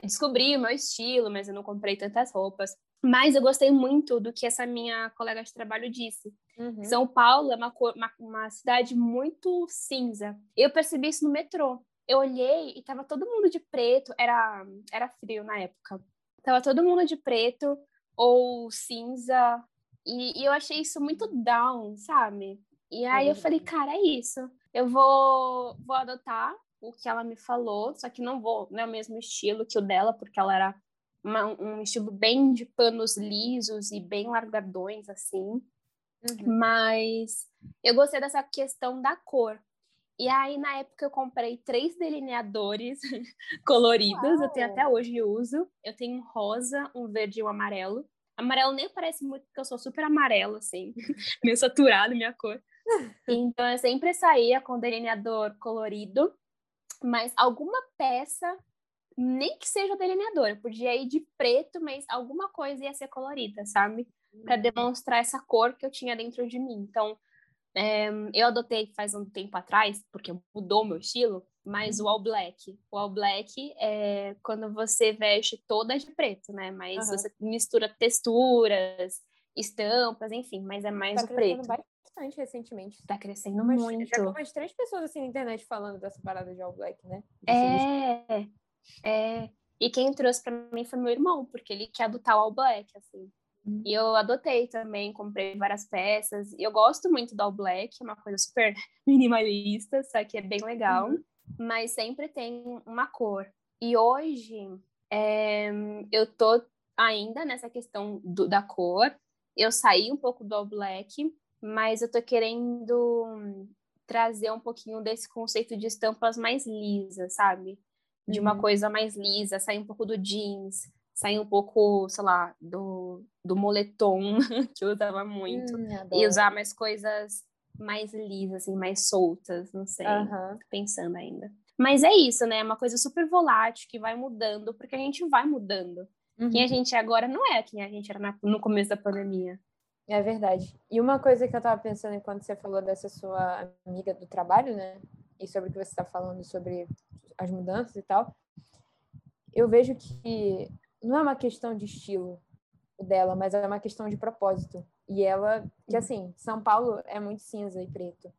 descobri o meu estilo, mas eu não comprei tantas roupas. Mas eu gostei muito do que essa minha colega de trabalho disse. Uhum. São Paulo é uma, uma, uma, cidade muito cinza. Eu percebi isso no metrô. Eu olhei e tava todo mundo de preto. Era, era frio na época. Tava todo mundo de preto ou cinza. E, e eu achei isso muito down, sabe? E é aí eu falei, cara, é isso. Eu vou, vou adotar o que ela me falou, só que não vou, não é o mesmo estilo que o dela, porque ela era uma, um estilo bem de panos lisos e bem largadões, assim. Uhum. Mas eu gostei dessa questão da cor. E aí, na época, eu comprei três delineadores coloridos. Uau. Eu tenho até hoje uso. Eu tenho um rosa, um verde e um amarelo. Amarelo nem parece muito, porque eu sou super amarelo, assim. meio saturado minha cor. Então, eu sempre saía com delineador colorido. Mas alguma peça nem que seja delineador, eu podia ir de preto, mas alguma coisa ia ser colorida, sabe? Para uhum. demonstrar essa cor que eu tinha dentro de mim. Então, é, eu adotei faz um tempo atrás, porque mudou meu estilo, mas o uhum. all black. O all black é quando você veste toda de preto, né? Mas uhum. você mistura texturas, estampas, enfim, mas é mais tá o preto. bastante recentemente. Tá crescendo umas, muito. Já vi umas três pessoas assim na internet falando dessa parada de all black, né? De é. É, e quem trouxe para mim foi meu irmão, porque ele quer adotar o All Black, assim. Uhum. E eu adotei também, comprei várias peças. E eu gosto muito do All Black, é uma coisa super minimalista, só que é bem legal. Uhum. Mas sempre tem uma cor. E hoje, é, eu tô ainda nessa questão do, da cor. Eu saí um pouco do All Black, mas eu tô querendo trazer um pouquinho desse conceito de estampas mais lisas, sabe? de uma uhum. coisa mais lisa, sair um pouco do jeans, sair um pouco, sei lá, do, do moletom, que eu usava muito, hum, e usar mais coisas mais lisas, assim, mais soltas, não sei, uhum. pensando ainda. Mas é isso, né? É uma coisa super volátil que vai mudando, porque a gente vai mudando. Uhum. Quem a gente é agora não é quem a gente era na, no começo da pandemia. É verdade. E uma coisa que eu tava pensando enquanto você falou dessa sua amiga do trabalho, né? E sobre o que você está falando sobre as mudanças e tal, eu vejo que não é uma questão de estilo dela, mas é uma questão de propósito. E ela, que uhum. assim, São Paulo é muito cinza e preto.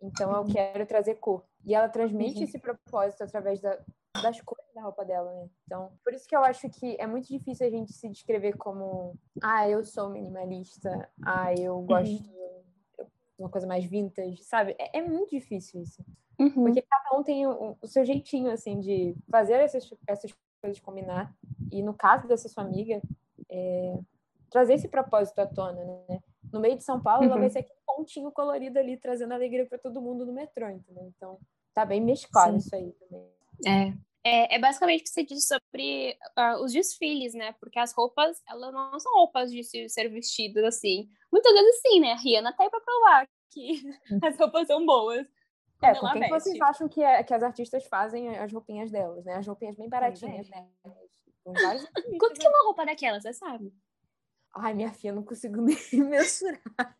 Então eu uhum. quero trazer cor. E ela transmite uhum. esse propósito através da, das cores da roupa dela, né? Então, por isso que eu acho que é muito difícil a gente se descrever como, ah, eu sou minimalista, ah, eu gosto uhum. de uma coisa mais vintage, sabe? É, é muito difícil isso. Uhum. Porque cada um tem o, o, seu jeitinho, assim, de fazer essas, essas coisas combinar. E no caso dessa sua amiga, é, trazer esse propósito à tona, né? No meio de São Paulo, uhum. ela vai ser aquele pontinho colorido ali, trazendo alegria para todo mundo no metrô, entendeu? Então, tá bem mesclado Sim. isso aí também. É. É, é, basicamente o que você disse sobre uh, os desfiles, né? Porque as roupas, elas não são roupas de ser vestidas assim. Muitas vezes sim, né? A Rihanna tá aí pra provar que hum. as roupas são boas. É, com quem veste. vocês acham que, é, que as artistas fazem as roupinhas delas, né? As roupinhas bem baratinhas, né? Quanto que é uma roupa daquela, você sabe? Ai, minha filha, não consigo nem mensurar.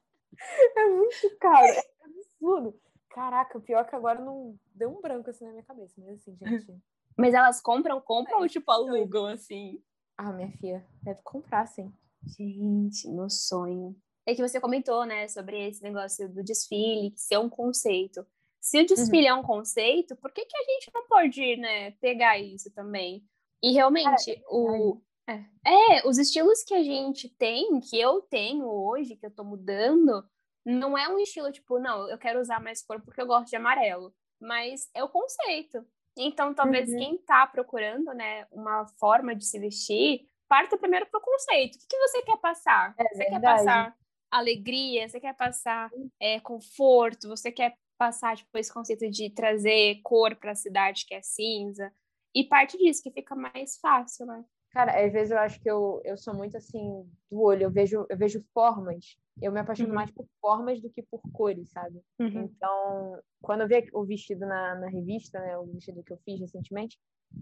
É muito caro, é absurdo. Caraca, o pior é que agora não deu um branco assim na minha cabeça, mas assim, gente. Mas elas compram, compram é, ou tipo alugam, assim? Ah, minha filha, deve comprar, sim. Gente, meu sonho. É que você comentou, né, sobre esse negócio do desfile, ser um conceito. Se o uhum. desfile uhum. é um conceito, por que, que a gente não pode, né, pegar isso também? E realmente, é, o, é, é, os estilos que a gente tem, que eu tenho hoje, que eu tô mudando, não é um estilo tipo, não, eu quero usar mais cor porque eu gosto de amarelo, mas é o conceito. Então, talvez uhum. quem tá procurando, né, uma forma de se vestir, parta primeiro pro conceito. O que, que você quer passar? É você quer passar alegria, você quer passar é, conforto, você quer passar tipo, esse conceito de trazer cor para a cidade que é cinza. E parte disso que fica mais fácil, né? Cara, às vezes eu acho que eu, eu sou muito assim do olho, eu vejo, eu vejo formas. Eu me apaixono uhum. mais por formas do que por cores, sabe? Uhum. Então, quando eu vi o vestido na, na revista, né, o vestido que eu fiz recentemente,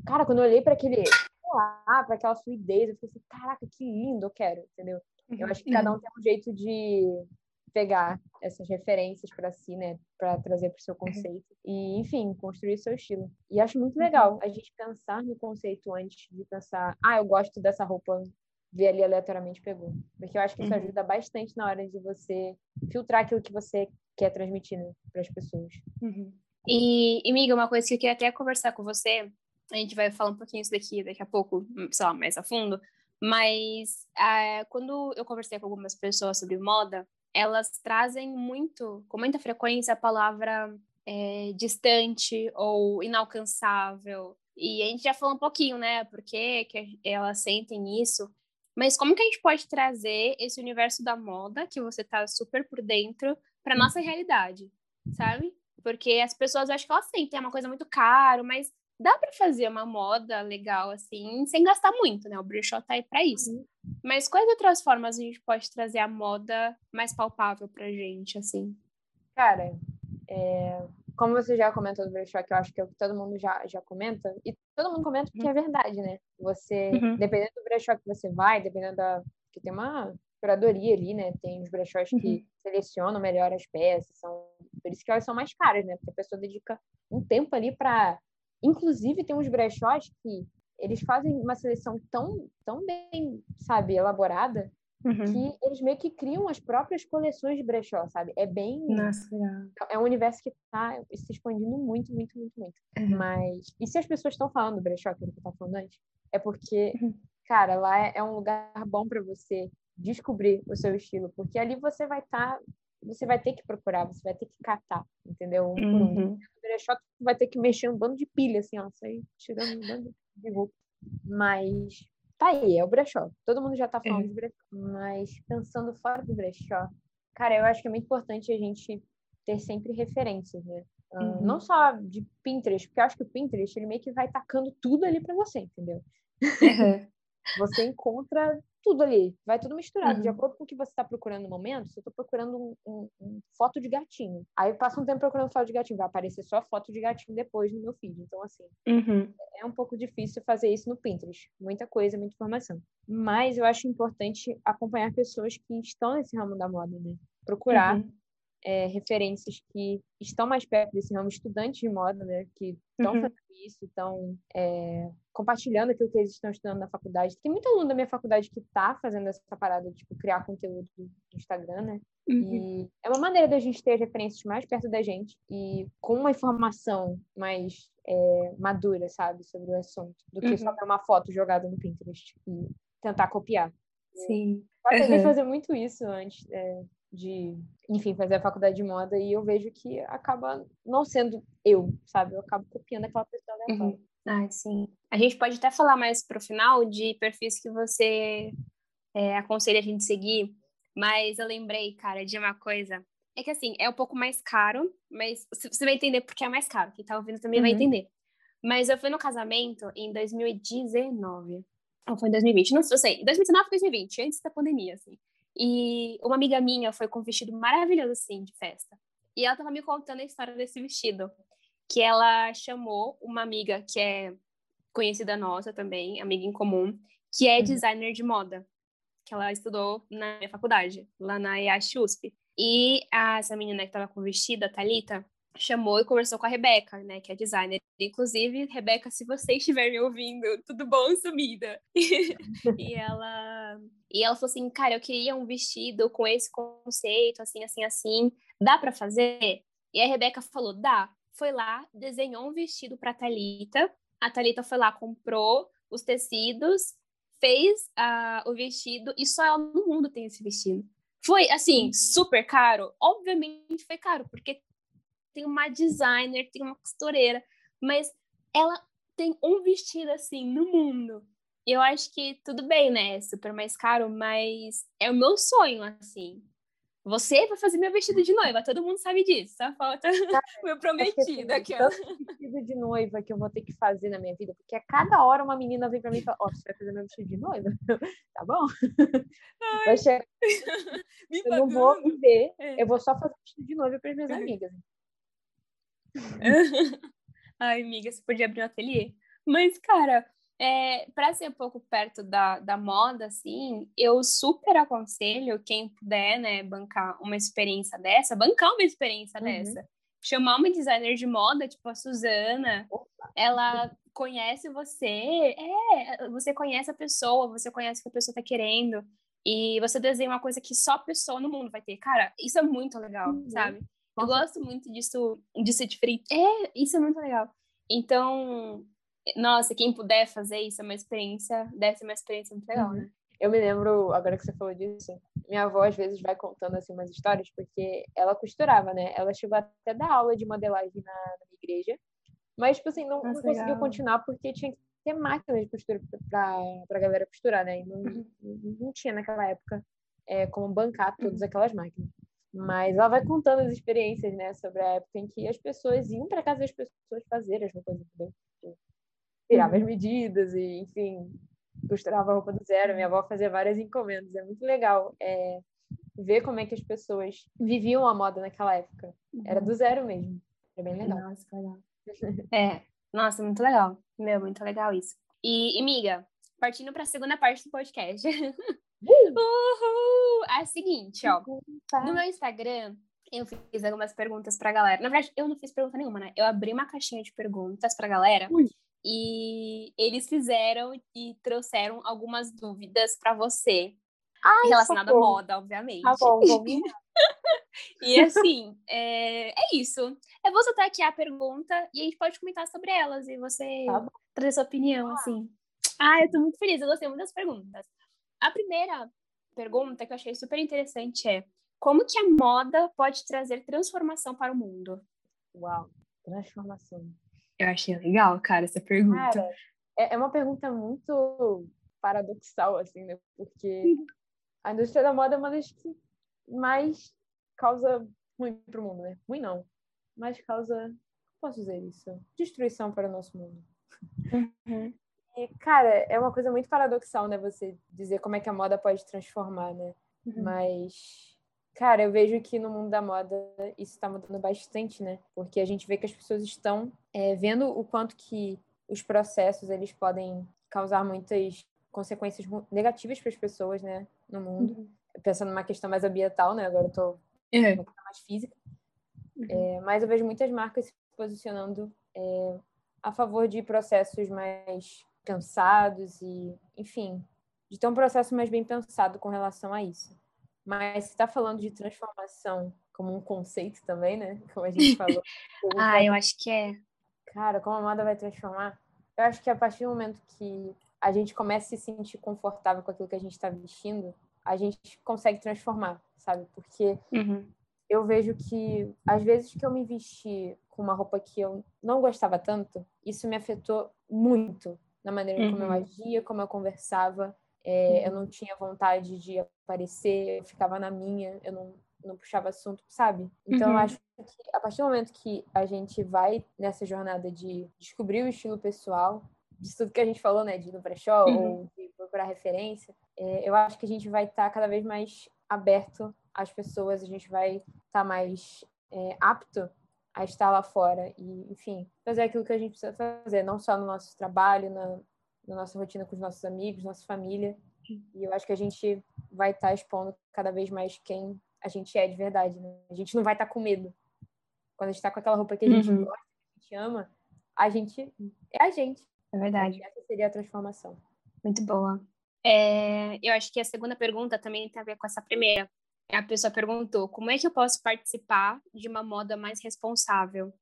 cara, quando eu olhei para aquele, lá, para aquela fluidez, eu falei assim, caraca, que lindo, eu quero, entendeu? Uhum. Eu acho que cada um tem um jeito de pegar essas referências para si, né, para trazer para o seu conceito e, enfim, construir seu estilo. E acho muito legal a gente pensar no conceito antes de pensar, ah, eu gosto dessa roupa, ver ali aleatoriamente pegou. Porque eu acho que isso ajuda bastante na hora de você filtrar aquilo que você quer transmitir né, para as pessoas. Uhum. E, amiga, uma coisa que eu queria até conversar com você, a gente vai falar um pouquinho isso daqui daqui a pouco, sei lá, mais a fundo, mas é, quando eu conversei com algumas pessoas sobre moda, elas trazem muito, com muita frequência, a palavra é, distante ou inalcançável. E a gente já falou um pouquinho, né? Por que, elas sentem isso. Mas como que a gente pode trazer esse universo da moda, que você tá super por dentro, para nossa realidade, sabe? Porque as pessoas acham que elas sentem, é uma coisa muito caro, mas dá para fazer uma moda legal assim, sem gastar muito, né? O brechó tá aí para isso. Uhum. Mas quais outras formas a gente pode trazer a moda mais palpável pra gente, assim? Cara, é... como você já comentou do brechó, que eu acho que é o que todo mundo já, já comenta, e todo mundo comenta porque uhum. é verdade, né? Você, uhum. dependendo do brechó que você vai, dependendo da. que tem uma curadoria ali, né? Tem os brechós que uhum. selecionam melhor as peças, são por isso que elas são mais caras, né? Porque a pessoa dedica um tempo ali para Inclusive, tem uns brechós que eles fazem uma seleção tão, tão bem, sabe, elaborada, uhum. que eles meio que criam as próprias coleções de brechó, sabe? É bem. Nossa. É um universo que está se expandindo muito, muito, muito, muito. Uhum. Mas. E se as pessoas estão falando do brechó, que eu estava falando antes, é porque, uhum. cara, lá é um lugar bom para você descobrir o seu estilo, porque ali você vai estar tá você vai ter que procurar, você vai ter que catar, entendeu? Um por um. Uhum. brechó, tu vai ter que mexer um bando de pilha, assim, ó, sair tirando um bando de roupa. Mas tá aí, é o brechó. Todo mundo já tá falando uhum. de brechó. Mas pensando fora do brechó, cara, eu acho que é muito importante a gente ter sempre referências, né? Uh, uhum. Não só de Pinterest, porque eu acho que o Pinterest, ele meio que vai tacando tudo ali para você, entendeu? Uhum. Você encontra tudo ali, vai tudo misturado. Uhum. De acordo com o que você está procurando no momento, se eu estou procurando um, um, um, foto de gatinho, aí passa um tempo procurando foto de gatinho, vai aparecer só foto de gatinho depois no meu feed. Então, assim, uhum. é um pouco difícil fazer isso no Pinterest. Muita coisa, muita informação. Mas eu acho importante acompanhar pessoas que estão nesse ramo da moda, né? Procurar uhum é, referências que estão mais perto desse ramo, estudantes de moda, né, que estão uhum. fazendo isso, estão é, compartilhando aquilo que eles estão estudando na faculdade. Tem muito aluno da minha faculdade que está fazendo essa parada, tipo, criar conteúdo no Instagram, né? Uhum. E é uma maneira da gente ter referências mais perto da gente e com uma informação mais é, madura, sabe, sobre o assunto, do que uhum. só ter uma foto jogada no Pinterest e tentar copiar. Sim. Eu tentei fazer muito isso antes, é, de, enfim, fazer a faculdade de moda e eu vejo que acaba não sendo eu, sabe? Eu acabo copiando aquela pessoa aleatória. Uhum. Ah, sim. A gente pode até falar mais pro final de perfis que você é, aconselha a gente seguir, mas eu lembrei, cara, de uma coisa. É que assim, é um pouco mais caro, mas você vai entender porque é mais caro. Quem tá ouvindo também uhum. vai entender. Mas eu fui no casamento em 2019. Ou foi em 2020? Não sei. 2019 ou 2020, antes da pandemia, assim. E uma amiga minha foi com um vestido maravilhoso, assim, de festa. E ela tava me contando a história desse vestido. Que ela chamou uma amiga que é conhecida nossa também, amiga em comum, que é uhum. designer de moda. Que ela estudou na minha faculdade, lá na IASH USP. E essa menina que tava com o vestido, a Thalita, chamou e conversou com a Rebeca, né, que é designer. Inclusive, Rebeca, se você estiver me ouvindo, tudo bom, sumida? e ela e ela falou assim, cara, eu queria um vestido com esse conceito, assim, assim, assim. Dá para fazer? E a Rebeca falou, dá. Foi lá, desenhou um vestido para Talita. A Talita foi lá, comprou os tecidos, fez uh, o vestido e só ela no mundo tem esse vestido. Foi assim, super caro. Obviamente foi caro, porque tem uma designer, tem uma costureira, mas ela tem um vestido assim no mundo. Eu acho que tudo bem, né? É super mais caro, mas é o meu sonho, assim. Você vai fazer meu vestido de noiva, todo mundo sabe disso. Só falta meu prometido. Aquela. vestido de noiva que eu vou ter que fazer na minha vida, porque a cada hora uma menina vem pra mim e fala: Ó, oh, você vai fazer meu vestido de noiva? tá bom? Ai. Vai chegar. eu não vou ver, é. eu vou só fazer vestido de noiva para as minhas é. amigas. Ai, amiga, você podia abrir um ateliê. Mas, cara, É, para ser um pouco perto da, da moda, assim, eu super aconselho quem puder, né, bancar uma experiência dessa, bancar uma experiência uhum. dessa. Chamar uma designer de moda, tipo a Suzana, Opa. ela conhece você, é, você conhece a pessoa, você conhece o que a pessoa tá querendo, e você desenha uma coisa que só a pessoa no mundo vai ter. Cara, isso é muito legal, uhum. sabe? Eu gosto muito disso, de ser diferente. É, isso é muito legal. Então, nossa, quem puder fazer isso é uma experiência, deve ser uma experiência muito legal, uhum. né? Eu me lembro, agora que você falou disso, minha avó às vezes vai contando assim umas histórias, porque ela costurava, né? Ela chegou até dar aula de modelagem na, na igreja, mas, tipo assim, não, Nossa, não conseguiu continuar porque tinha que ter máquina de costura pra, pra galera costurar, né? E não, uhum. não tinha naquela época é, como bancar todas uhum. aquelas máquinas. Mas ela vai contando as experiências, né, sobre a época em que as pessoas iam para casa das pessoas fazer as roupas, entendeu? Tirava as uhum. medidas e, enfim, costurava a roupa do zero. Minha avó fazia várias encomendas. É muito legal é, ver como é que as pessoas viviam a moda naquela época. Era do uhum. zero mesmo. Era bem legal. Nossa, legal. é, nossa, muito legal. Meu, muito legal isso. E, amiga, partindo para a segunda parte do podcast. Uhul! É a seguinte, ó. No meu Instagram, eu fiz algumas perguntas pra galera. Na verdade, eu não fiz pergunta nenhuma, né? Eu abri uma caixinha de perguntas pra galera. Ui. E eles fizeram e trouxeram algumas dúvidas para você. Ai, relacionada à moda, obviamente. Tá bom, E assim, é, é isso. É você estar aqui a pergunta e a gente pode comentar sobre elas e você tá trazer sua opinião, ah. assim. Ah, eu tô muito feliz, eu gostei muito das perguntas. A primeira pergunta que eu achei super interessante é como que a moda pode trazer transformação para o mundo? Uau, transformação. Eu achei legal, cara, essa pergunta. Cara, é, é uma pergunta muito paradoxal, assim, né? Porque a indústria da moda é uma das que mais causa ruim para o mundo, né? Ruim não, mas causa, posso dizer isso, destruição para o nosso mundo. Uhum. E, cara, é uma coisa muito paradoxal, né? Você dizer como é que a moda pode transformar, né? Uhum. Mas Cara, eu vejo que no mundo da moda isso está mudando bastante, né? Porque a gente vê que as pessoas estão é, vendo o quanto que os processos eles podem causar muitas consequências negativas para as pessoas, né? No mundo. Uhum. Pensando numa questão mais ambiental, né? Agora eu tô uhum. mais física. Uhum. É, mas eu vejo muitas marcas se posicionando é, a favor de processos mais cansados e, enfim, de ter um processo mais bem pensado com relação a isso. Mas você está falando de transformação como um conceito também, né? Como a gente falou. ah, eu acho que é. Cara, como a moda vai transformar? Eu acho que a partir do momento que a gente começa a se sentir confortável com aquilo que a gente está vestindo, a gente consegue transformar, sabe? Porque uhum. eu vejo que, às vezes que eu me vesti com uma roupa que eu não gostava tanto, isso me afetou muito na maneira uhum. como eu uhum. agia, como eu conversava. É, eu uhum. não tinha vontade de aparecer, eu ficava na minha, eu não, não puxava assunto, sabe? Então, uhum. eu acho que a partir do momento que a gente vai nessa jornada de descobrir o estilo pessoal, de tudo que a gente falou, né, de ir no brechó uhum. ou de procurar referência, é, eu acho que a gente vai estar tá cada vez mais aberto às pessoas, a gente vai estar tá mais é, apto a estar lá fora e, enfim, fazer aquilo que a gente precisa fazer, não só no nosso trabalho, na, na nossa rotina com os nossos amigos, nossa família. E eu acho que a gente vai estar tá expondo cada vez mais quem a gente é de verdade. Né? A gente não vai estar tá com medo. Quando a gente está com aquela roupa que a gente uhum. gosta, que a gente ama, a gente é a gente. É verdade. Essa seria a transformação. Muito boa. É, eu acho que a segunda pergunta também tem a ver com essa primeira. A pessoa perguntou: como é que eu posso participar de uma moda mais responsável?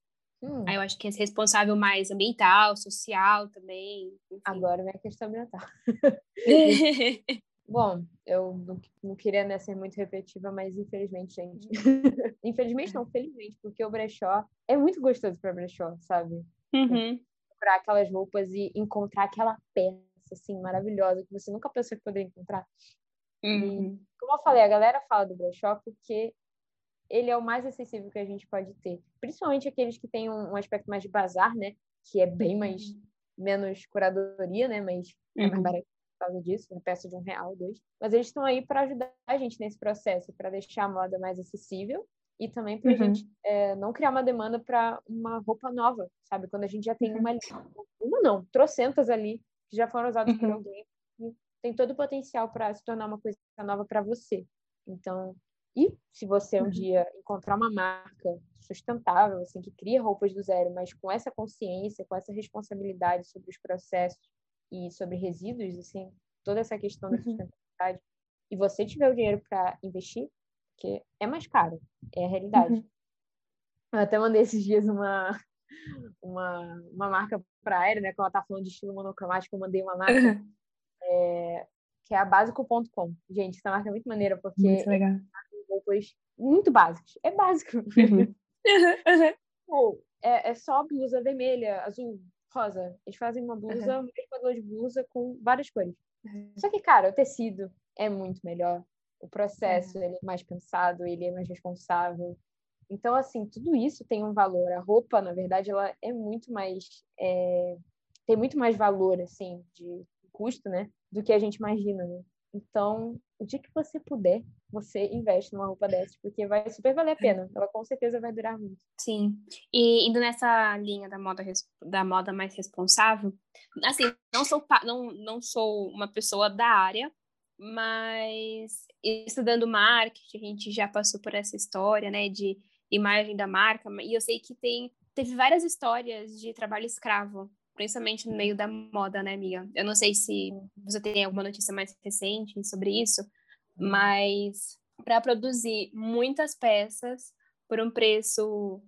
Hum. Aí eu acho que é responsável mais ambiental, social também. Enfim. Agora vem a questão ambiental. Bom, eu não, não queria né, ser muito repetitiva, mas infelizmente, gente. infelizmente não, felizmente, porque o brechó é muito gostoso para brechó, sabe? Uhum. Comprar aquelas roupas e encontrar aquela peça, assim, maravilhosa, que você nunca pensou que poderia encontrar. Uhum. E, como eu falei, a galera fala do brechó porque ele é o mais acessível que a gente pode ter. Principalmente aqueles que têm um, um aspecto mais de bazar, né? Que é bem mais uhum. menos curadoria, né? Mas é mais uhum. barato causa disso, uma peça de um real, dois. Mas eles estão aí para ajudar a gente nesse processo, para deixar a moda mais acessível e também para a uhum. gente é, não criar uma demanda para uma roupa nova, sabe? Quando a gente já tem uma, uhum. uma não, trocentas ali que já foram usadas uhum. por alguém e tem todo o potencial para se tornar uma coisa nova para você. Então, e se você um uhum. dia encontrar uma marca sustentável, assim, que cria roupas do zero, mas com essa consciência, com essa responsabilidade sobre os processos e sobre resíduos, assim, toda essa questão da uhum. sustentabilidade, e você tiver o dinheiro para investir, porque é mais caro, é a realidade. Uhum. Eu até mandei esses dias uma, uma, uma marca para a né? Quando ela tá falando de estilo monocromático, eu mandei uma marca uhum. é, que é a básico.com. Gente, essa marca é muito maneira, porque muito legal. Roupas muito básicas. É básico. Uhum. Pô, é, é só blusa vermelha, azul, rosa. Eles fazem uma blusa, uhum. um mesmo de blusa com várias cores. Uhum. Só que, cara, o tecido é muito melhor. O processo uhum. ele é mais pensado, ele é mais responsável. Então, assim, tudo isso tem um valor. A roupa, na verdade, ela é muito mais. É... tem muito mais valor, assim, de custo, né? Do que a gente imagina, né? Então, o dia que você puder, você investe numa roupa dessas, porque vai super valer a pena. Ela com certeza vai durar muito. Sim. E indo nessa linha da moda, da moda mais responsável, assim, não sou, não, não sou uma pessoa da área, mas estudando marketing, a gente já passou por essa história, né, de imagem da marca, e eu sei que tem teve várias histórias de trabalho escravo principalmente no meio da moda, né, amiga? Eu não sei se você tem alguma notícia mais recente sobre isso, mas para produzir muitas peças por um preço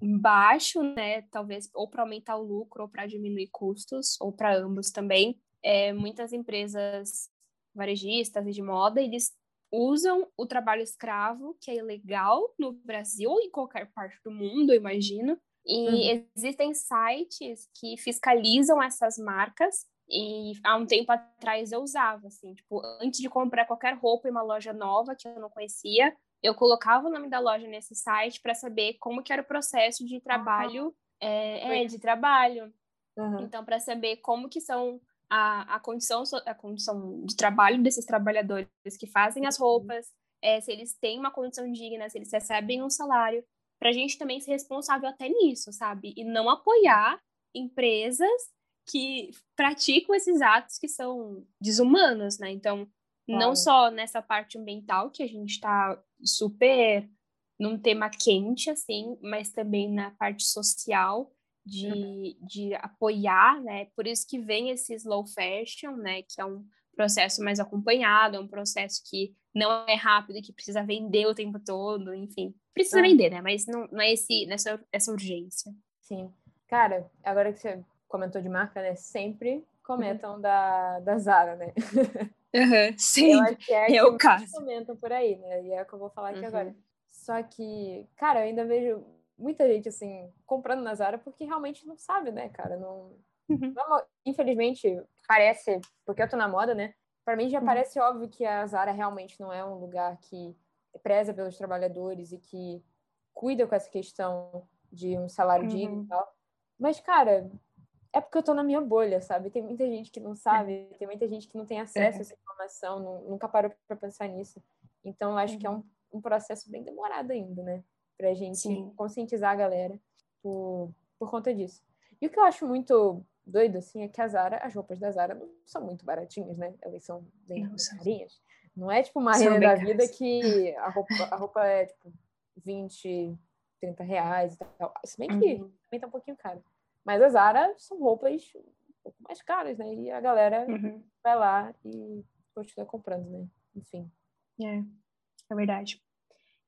baixo, né, talvez ou para aumentar o lucro ou para diminuir custos, ou para ambos também, é, muitas empresas varejistas e de moda, eles usam o trabalho escravo, que é ilegal no Brasil ou em qualquer parte do mundo, imagino, e uhum. existem sites que fiscalizam essas marcas. E há um tempo atrás eu usava, assim, tipo, antes de comprar qualquer roupa em uma loja nova que eu não conhecia, eu colocava o nome da loja nesse site para saber como que era o processo de trabalho, uhum. é, é, de trabalho. Uhum. Então, para saber como que são a, a, condição, a condição de trabalho desses trabalhadores que fazem as roupas, é, se eles têm uma condição digna, se eles recebem um salário para a gente também ser responsável até nisso, sabe? E não apoiar empresas que praticam esses atos que são desumanos, né? Então, não só nessa parte ambiental, que a gente está super num tema quente, assim, mas também na parte social, de, uhum. de apoiar, né? Por isso que vem esse slow fashion, né? Que é um processo mais acompanhado, é um processo que não é rápido, que precisa vender o tempo todo, enfim. Precisa ah. vender, né? Mas não, não é esse, nessa, essa urgência. Sim. Cara, agora que você comentou de marca, né? Sempre comentam uhum. da, da Zara, né? Uhum, sim, eu acho que é, é o caso. comentam por aí, né? E é o que eu vou falar aqui uhum. agora. Só que, cara, eu ainda vejo muita gente, assim, comprando na Zara porque realmente não sabe, né, cara? Não, uhum. não infelizmente, parece, porque eu tô na moda, né? Para mim já uhum. parece óbvio que a Zara realmente não é um lugar que preza pelos trabalhadores e que cuida com essa questão de um salário uhum. digno e tal. Mas, cara, é porque eu tô na minha bolha, sabe? Tem muita gente que não sabe, tem muita gente que não tem acesso a essa informação, não, nunca parou para pensar nisso. Então, eu acho uhum. que é um, um processo bem demorado ainda, né? Pra gente Sim. conscientizar a galera por, por conta disso. E o que eu acho muito doido, assim, é que a Zara, as roupas da Zara não são muito baratinhas, né? Elas são bem carinhas. Não é tipo uma renda da vida que a roupa, a roupa é tipo 20, 30 reais e tal. Se bem que uhum. também tá um pouquinho caro. Mas a Zara são roupas um pouco mais caras, né? E a galera uhum. vai lá e continua comprando, né? Enfim. É, é verdade.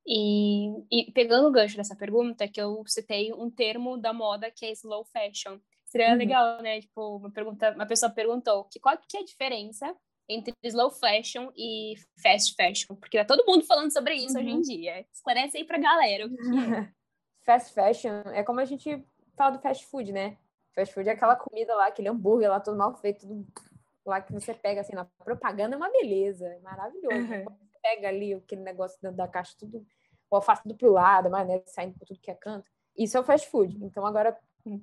E, e, pegando o gancho dessa pergunta, que eu citei um termo da moda que é slow fashion. Seria uhum. legal, né? Tipo, uma, pergunta, uma pessoa perguntou que qual que é a diferença entre slow fashion e fast fashion? Porque tá todo mundo falando sobre isso uhum. hoje em uhum. dia. Esclarece aí pra galera o que é. fast fashion é como a gente fala do fast food, né? Fast food é aquela comida lá, aquele hambúrguer lá, todo mal feito, tudo lá que você pega assim na propaganda é uma beleza, é maravilhoso. Uhum. Você pega ali aquele negócio dentro da caixa, tudo o alface tudo pro lado, mas né, saindo por tudo que é canto. Isso é o fast food. Então agora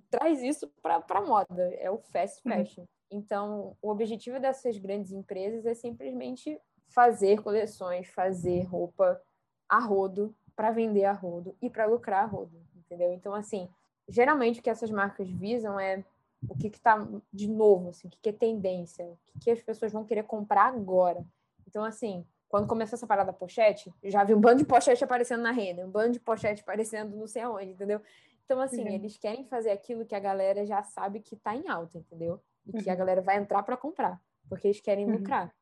traz isso para a moda, é o fast uhum. fashion. Uhum. Então, o objetivo dessas grandes empresas é simplesmente fazer coleções, fazer roupa a rodo para vender a rodo e para lucrar a rodo, entendeu? Então, assim, geralmente o que essas marcas visam é o que está de novo, assim, o que, que é tendência, o que, que as pessoas vão querer comprar agora. Então, assim, quando começou essa parada da pochete, já vi um bando de pochete aparecendo na renda, um bando de pochete aparecendo não sei aonde, entendeu? Então, assim, uhum. eles querem fazer aquilo que a galera já sabe que está em alta, entendeu? E que a uhum. galera vai entrar para comprar, porque eles querem uhum. lucrar.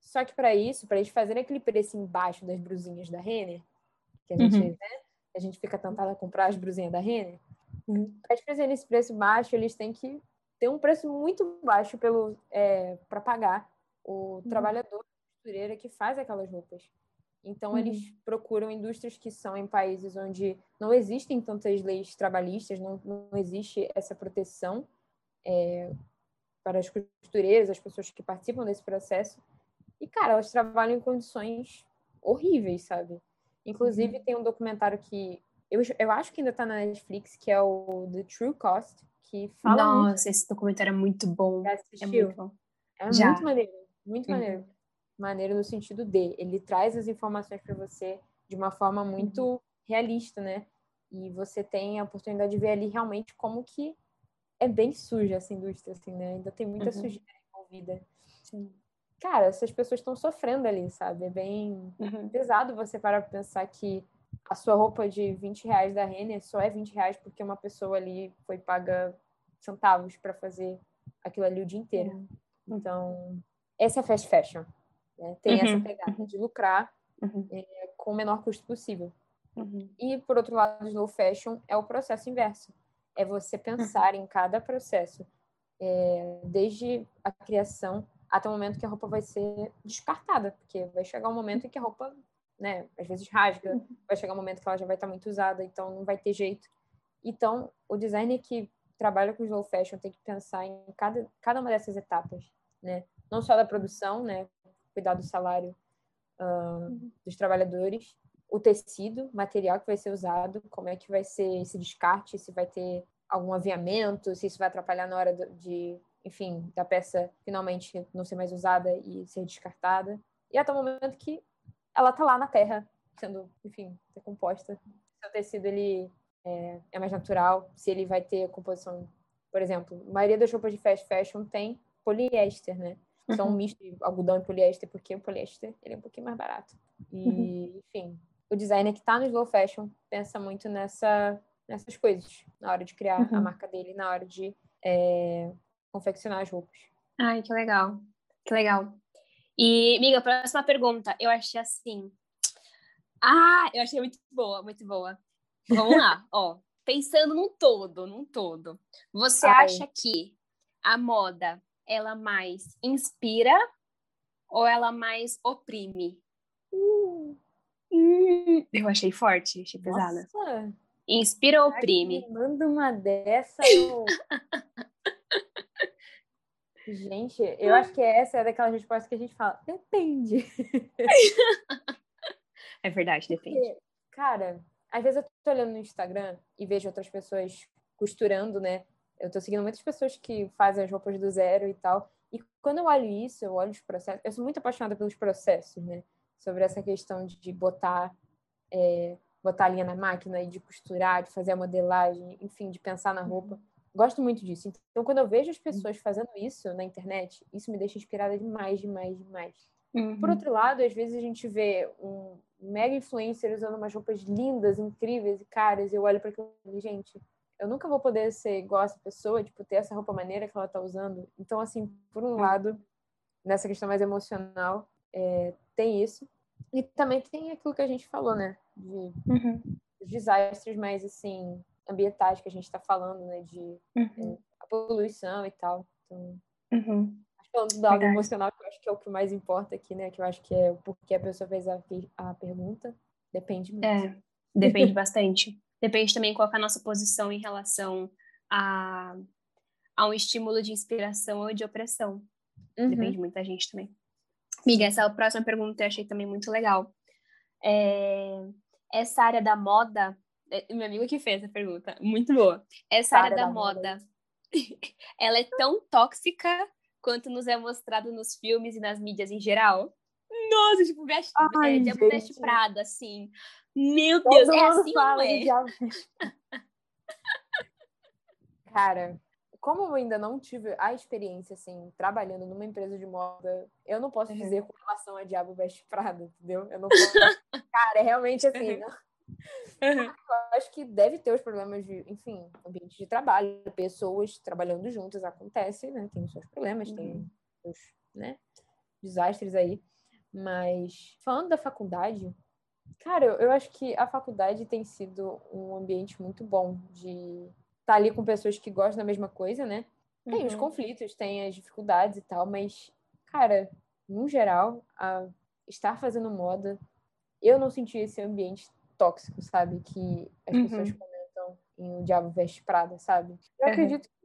Só que para isso, para eles fazerem aquele preço embaixo das brusinhas da Renner, que a gente, uhum. né, a gente fica tentada a comprar as brusinhas da Renner, uhum. para eles fazerem esse preço baixo, eles têm que ter um preço muito baixo pelo é, para pagar o uhum. trabalhador costureira que faz aquelas roupas. Então, uhum. eles procuram indústrias que são em países onde não existem tantas leis trabalhistas, não, não existe essa proteção é, para as costureiras, as pessoas que participam desse processo. E, cara, elas trabalham em condições horríveis, sabe? Inclusive, uhum. tem um documentário que eu, eu acho que ainda está na Netflix, que é o The True Cost, que fala. Nossa, muito... esse documentário é muito bom. Já assistiu? É muito bom. É Já. muito maneiro, muito uhum. maneiro maneiro no sentido de ele traz as informações para você de uma forma muito realista, né? E você tem a oportunidade de ver ali realmente como que é bem suja essa indústria, assim, né? Ainda tem muita uhum. sujeira envolvida. Sim. Cara, essas pessoas estão sofrendo ali, sabe? É bem uhum. pesado você parar para pensar que a sua roupa de 20 reais da Renner só é 20 reais porque uma pessoa ali foi paga centavos para fazer aquilo ali o dia inteiro. Uhum. Então, essa é fast fashion. Né? Tem uhum. essa pegada de lucrar uhum. é, com o menor custo possível. Uhum. E, por outro lado, o slow fashion é o processo inverso. É você pensar em cada processo, é, desde a criação até o momento que a roupa vai ser descartada, porque vai chegar um momento em que a roupa, né, às vezes rasga, uhum. vai chegar um momento que ela já vai estar muito usada, então não vai ter jeito. Então, o designer que trabalha com slow fashion tem que pensar em cada, cada uma dessas etapas, né? Não só da produção, né? Cuidar do salário uh, dos trabalhadores, o tecido, material que vai ser usado, como é que vai ser esse descarte, se vai ter algum aviamento, se isso vai atrapalhar na hora de, enfim, da peça finalmente não ser mais usada e ser descartada. E até o momento que ela tá lá na terra, sendo, enfim, decomposta. Se o tecido ele é, é mais natural, se ele vai ter composição, por exemplo, a maioria das roupas de fast fashion tem poliéster, né? São um misto de algodão e poliéster, porque o poliéster ele é um pouquinho mais barato. E, uhum. enfim, o designer que está no slow fashion pensa muito nessa, nessas coisas, na hora de criar uhum. a marca dele, na hora de é, confeccionar as roupas. Ai, que legal. Que legal. E, amiga, próxima pergunta. Eu achei assim. Ah, eu achei muito boa, muito boa. Vamos lá, ó. Pensando num todo, num todo. Você Ai. acha que a moda ela mais inspira ou ela mais oprime? Uh, uh, eu achei forte, achei pesada. Nossa. Inspira ou oprime? Manda uma dessa. Eu... gente, eu acho que essa é daquelas respostas que a gente fala. Depende. é verdade, depende. Porque, cara, às vezes eu tô olhando no Instagram e vejo outras pessoas costurando, né? Eu tô seguindo muitas pessoas que fazem as roupas do zero e tal. E quando eu olho isso, eu olho os processos. Eu sou muito apaixonada pelos processos, né? Sobre essa questão de botar, é, botar a linha na máquina e de costurar, de fazer a modelagem, enfim, de pensar na roupa. Gosto muito disso. Então, quando eu vejo as pessoas fazendo isso na internet, isso me deixa inspirada demais, demais, demais. Uhum. Por outro lado, às vezes a gente vê um mega influencer usando umas roupas lindas, incríveis e caras, e eu olho para aquilo e gente, eu nunca vou poder ser igual essa pessoa, tipo, ter essa roupa maneira que ela tá usando. Então, assim, por um lado, nessa questão mais emocional, é, tem isso. E também tem aquilo que a gente falou, né? De uhum. desastres mais, assim, ambientais que a gente está falando, né? De uhum. é, a poluição e tal. Então, uhum. falando do lado emocional, que eu acho que é o que mais importa aqui, né? Que eu acho que é porque a pessoa fez a, a pergunta. Depende muito. É, depende bastante. Depende também qual é a nossa posição em relação a, a um estímulo de inspiração ou de opressão. Uhum. Depende muito da gente também. Miga, essa próxima pergunta eu achei também muito legal. É, essa área da moda, é, meu amigo que fez a pergunta, muito boa. Essa área, área da, da, moda, moda ela é tão tóxica quanto nos é mostrado nos filmes e nas mídias em geral? Nossa, tipo, veste, Ai, é, veste Prada, assim. Meu Deus, Todo é assim fala é? Cara, como eu ainda não tive a experiência, assim, trabalhando numa empresa de moda, eu não posso dizer com relação a Diabo Veste Prada, entendeu? Eu não posso. Cara, é realmente assim, não. Eu acho que deve ter os problemas de, enfim, ambiente de trabalho, pessoas trabalhando juntas, acontece, né? Tem os seus problemas, uhum. tem os, né, desastres aí. Mas falando da faculdade, cara, eu, eu acho que a faculdade tem sido um ambiente muito bom de estar tá ali com pessoas que gostam da mesma coisa, né? Tem uhum. os conflitos, tem as dificuldades e tal, mas, cara, no geral, a estar fazendo moda, eu não senti esse ambiente tóxico, sabe? Que as uhum. pessoas comentam em O Diabo Veste Prada, sabe? Eu uhum. acredito que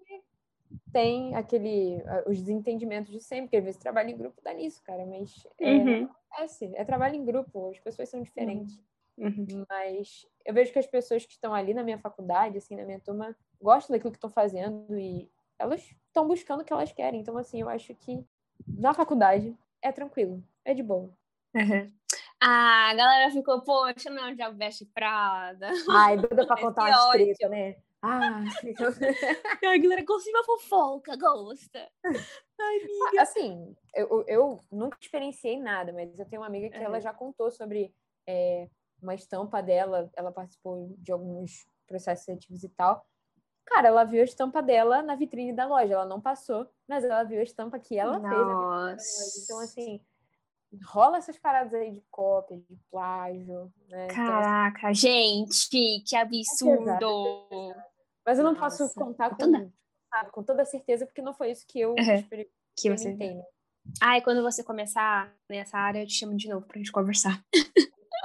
tem aquele os desentendimentos de sempre, que às vezes trabalho em grupo dá nisso, cara, mas é, uhum. acontece, é trabalho em grupo, as pessoas são diferentes. Uhum. Mas eu vejo que as pessoas que estão ali na minha faculdade, assim, na minha turma, gostam daquilo que estão fazendo e elas estão buscando o que elas querem. Então, assim, eu acho que na faculdade é tranquilo, é de boa. Uhum. Ah, a galera ficou, poxa, não, já veste Prada. Ai, doida pra contar uma treta, né? Ah, a galera gosta uma fofoca, gosta. Ai, amiga. Assim, eu, eu nunca experienciei nada, mas eu tenho uma amiga que uhum. ela já contou sobre é, uma estampa dela, ela participou de alguns processos seletivos e tal. Cara, ela viu a estampa dela na vitrine da loja, ela não passou, mas ela viu a estampa que ela Nossa. fez. Então, assim, rola essas paradas aí de cópia, de plágio, né? Caraca, então, assim, gente, que absurdo! É pesado, é mas eu não Nossa. posso contar com, sabe, com toda certeza, porque não foi isso que eu uhum. que você entendo. Ai, quando você começar nessa área, eu te chamo de novo pra gente conversar.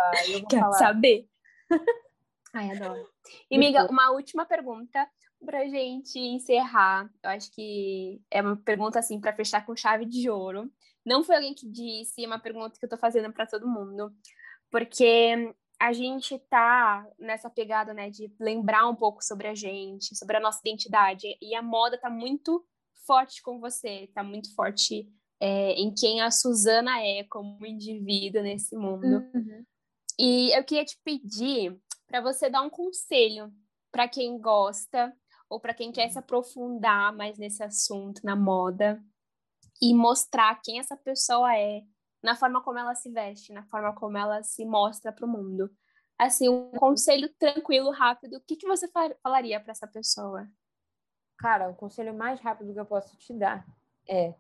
Ah, Quer falar. saber? Ai, adoro. E, amiga, uma última pergunta pra gente encerrar. Eu acho que é uma pergunta, assim, para fechar com chave de ouro. Não foi alguém que disse, é uma pergunta que eu tô fazendo para todo mundo. Porque a gente tá nessa pegada, né, de lembrar um pouco sobre a gente, sobre a nossa identidade. E a moda tá muito forte com você, tá muito forte é, em quem a Suzana é como indivíduo nesse mundo. Uhum. E eu queria te pedir para você dar um conselho para quem gosta ou para quem quer se aprofundar mais nesse assunto, na moda, e mostrar quem essa pessoa é, na forma como ela se veste, na forma como ela se mostra para o mundo. Assim, um conselho tranquilo, rápido, o que, que você falaria para essa pessoa? Cara, o conselho mais rápido que eu posso te dar é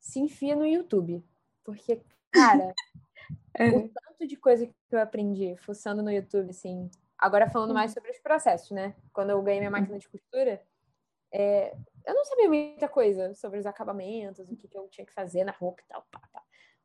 se enfia no YouTube. Porque, cara, o tanto de coisa que eu aprendi fuçando no YouTube, assim. Agora falando mais sobre os processos, né? Quando eu ganhei minha máquina de costura, é, eu não sabia muita coisa sobre os acabamentos, o que, que eu tinha que fazer na roupa e tal. Pá, pá.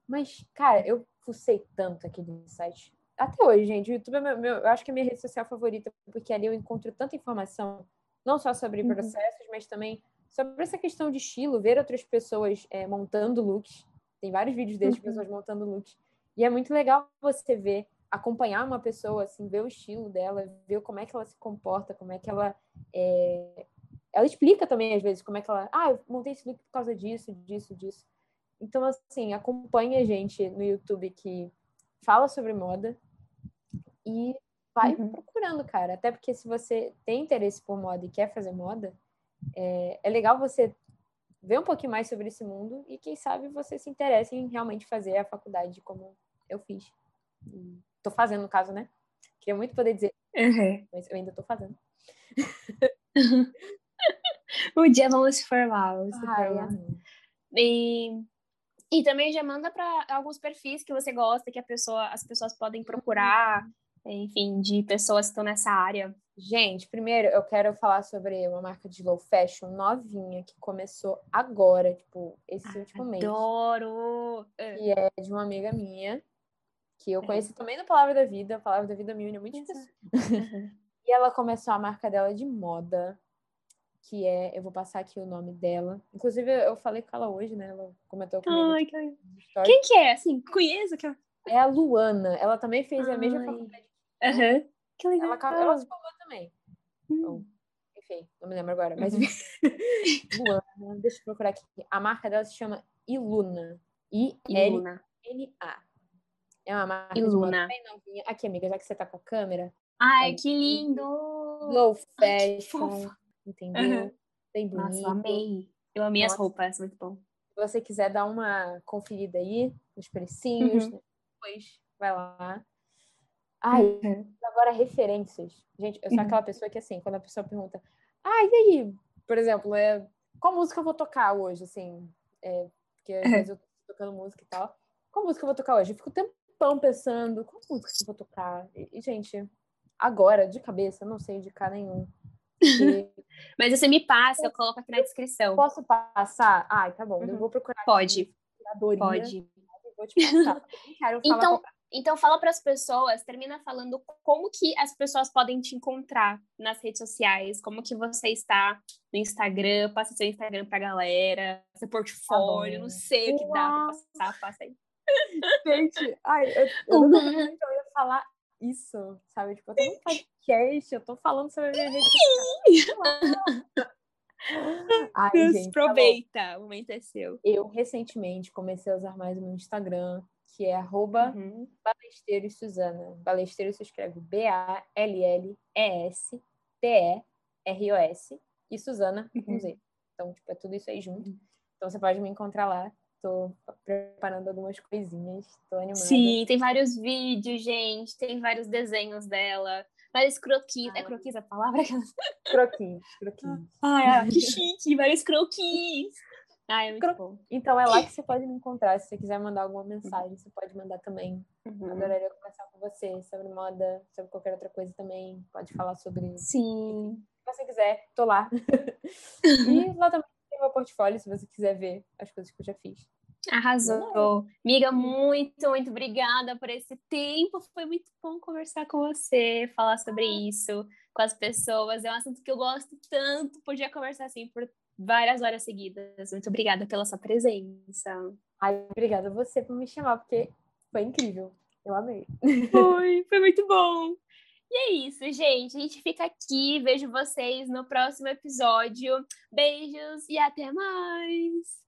Mas, cara, eu fucei tanto aquele site. Até hoje, gente, o YouTube é meu, meu, eu acho que é minha rede social favorita, porque ali eu encontro tanta informação, não só sobre uhum. processos, mas também sobre essa questão de estilo, ver outras pessoas é, montando looks. Tem vários vídeos deles de uhum. pessoas montando looks. E é muito legal você ver, acompanhar uma pessoa, assim, ver o estilo dela, ver como é que ela se comporta, como é que ela. É... Ela explica também, às vezes, como é que ela. Ah, eu montei esse look por causa disso, disso, disso. Então, assim, acompanha a gente no YouTube que fala sobre moda e vai uhum. procurando, cara. Até porque se você tem interesse por moda e quer fazer moda, é, é legal você ver um pouquinho mais sobre esse mundo e quem sabe você se interessa em realmente fazer a faculdade como eu fiz. Tô fazendo, no caso, né? Queria muito poder dizer, uhum. mas eu ainda tô fazendo. o dia vamos se formar. Vamos se formar. E, e também já manda para alguns perfis que você gosta, que a pessoa, as pessoas podem procurar, enfim, de pessoas que estão nessa área. Gente, primeiro eu quero falar sobre uma marca de low fashion novinha que começou agora, tipo, esse ah, último mês. Adoro! Que é de uma amiga minha, que eu conheci também no Palavra da Vida. A Palavra da Vida me une muito. Uhum. e ela começou a marca dela de moda, que é, eu vou passar aqui o nome dela. Inclusive, eu falei com ela hoje, né? Ela comentou comigo. Ai, que... Quem que é? Assim, conheço que É a Luana. Ela também fez Ai. a mesma faculdade. Uhum. Que legal. Ela, ela se formou também. Hum. Então, enfim, não me lembro agora, mas uhum. Luana, deixa eu procurar aqui. A marca dela se chama Iluna. I-L-N-A. É uma marca Iluna. bem novinha. Aqui, amiga, já que você tá com a câmera. Ai, que lindo! Low fashion, entendeu? Uhum. bem bonito. Nossa, eu amei. Eu amei Nossa. as roupas, muito bom. Se você quiser dar uma conferida aí nos precinhos, Uhum. depois vai lá. Ai, agora referências. Gente, eu sou Uhum. aquela pessoa que, assim, quando a pessoa pergunta, ah, e aí? Por exemplo, é, qual música eu vou tocar hoje? Assim, é, porque às Uhum. vezes eu tô tocando música e tal. Qual música eu vou tocar hoje? Eu fico o tempão pensando, qual música eu vou tocar? E, e, gente, agora, de cabeça, não sei indicar nenhum. Mas você me passa, eu coloco aqui na descrição. posso passar? Ai, tá bom. Eu Uhum. vou procurar Pode, pode. vou te passar. Eu não Então, então fala para as pessoas, termina falando como que as pessoas podem te encontrar nas redes sociais, como que você está no Instagram, passa seu Instagram pra galera, seu portfólio, bom. não sei o que dá pra Uau. passar, passa aí. Gente, ai, eu, eu não sabia que eu ia falar isso, sabe? Tipo, eu tô podcast, eu tô falando sobre a minha rede social. Ai, gente, tá bom. Aproveita, o momento é seu. Eu recentemente comecei a usar mais o meu Instagram, que é arroba Uhum. Balesteiros Suzana. Balesteiros se escreve B-A-L-L-E-S-T-E-R-O-S e Suzana com Uhum. Z. Então, tipo, é tudo isso aí junto. Então você pode me encontrar lá. Tô preparando algumas coisinhas, tô animada. Sim, tem vários vídeos, gente, tem vários desenhos dela, vários croquis. É croquis a palavra? Croquis, croquis. Ai, que chique, vários croquis. Ai, é muito Cro- bom. Então é lá que você pode me encontrar. Se você quiser mandar alguma mensagem, você pode mandar também. Uhum. Adoraria conversar com você sobre moda, sobre qualquer outra coisa também. Pode falar sobre o Sim. que você quiser, tô lá. e lá também tem meu portfólio, se você quiser ver as coisas que eu já fiz. Arrasou. Amiga, muito, muito obrigada por esse tempo. Foi muito bom conversar com você, falar sobre isso com as pessoas. É um assunto que eu gosto tanto. Podia conversar assim por várias horas seguidas. Muito obrigada pela sua presença. Ai, obrigada a você por me chamar, porque foi incrível. Eu amei. Foi, foi muito bom. E é isso, gente. A gente fica aqui. Vejo vocês no próximo episódio. Beijos e até mais.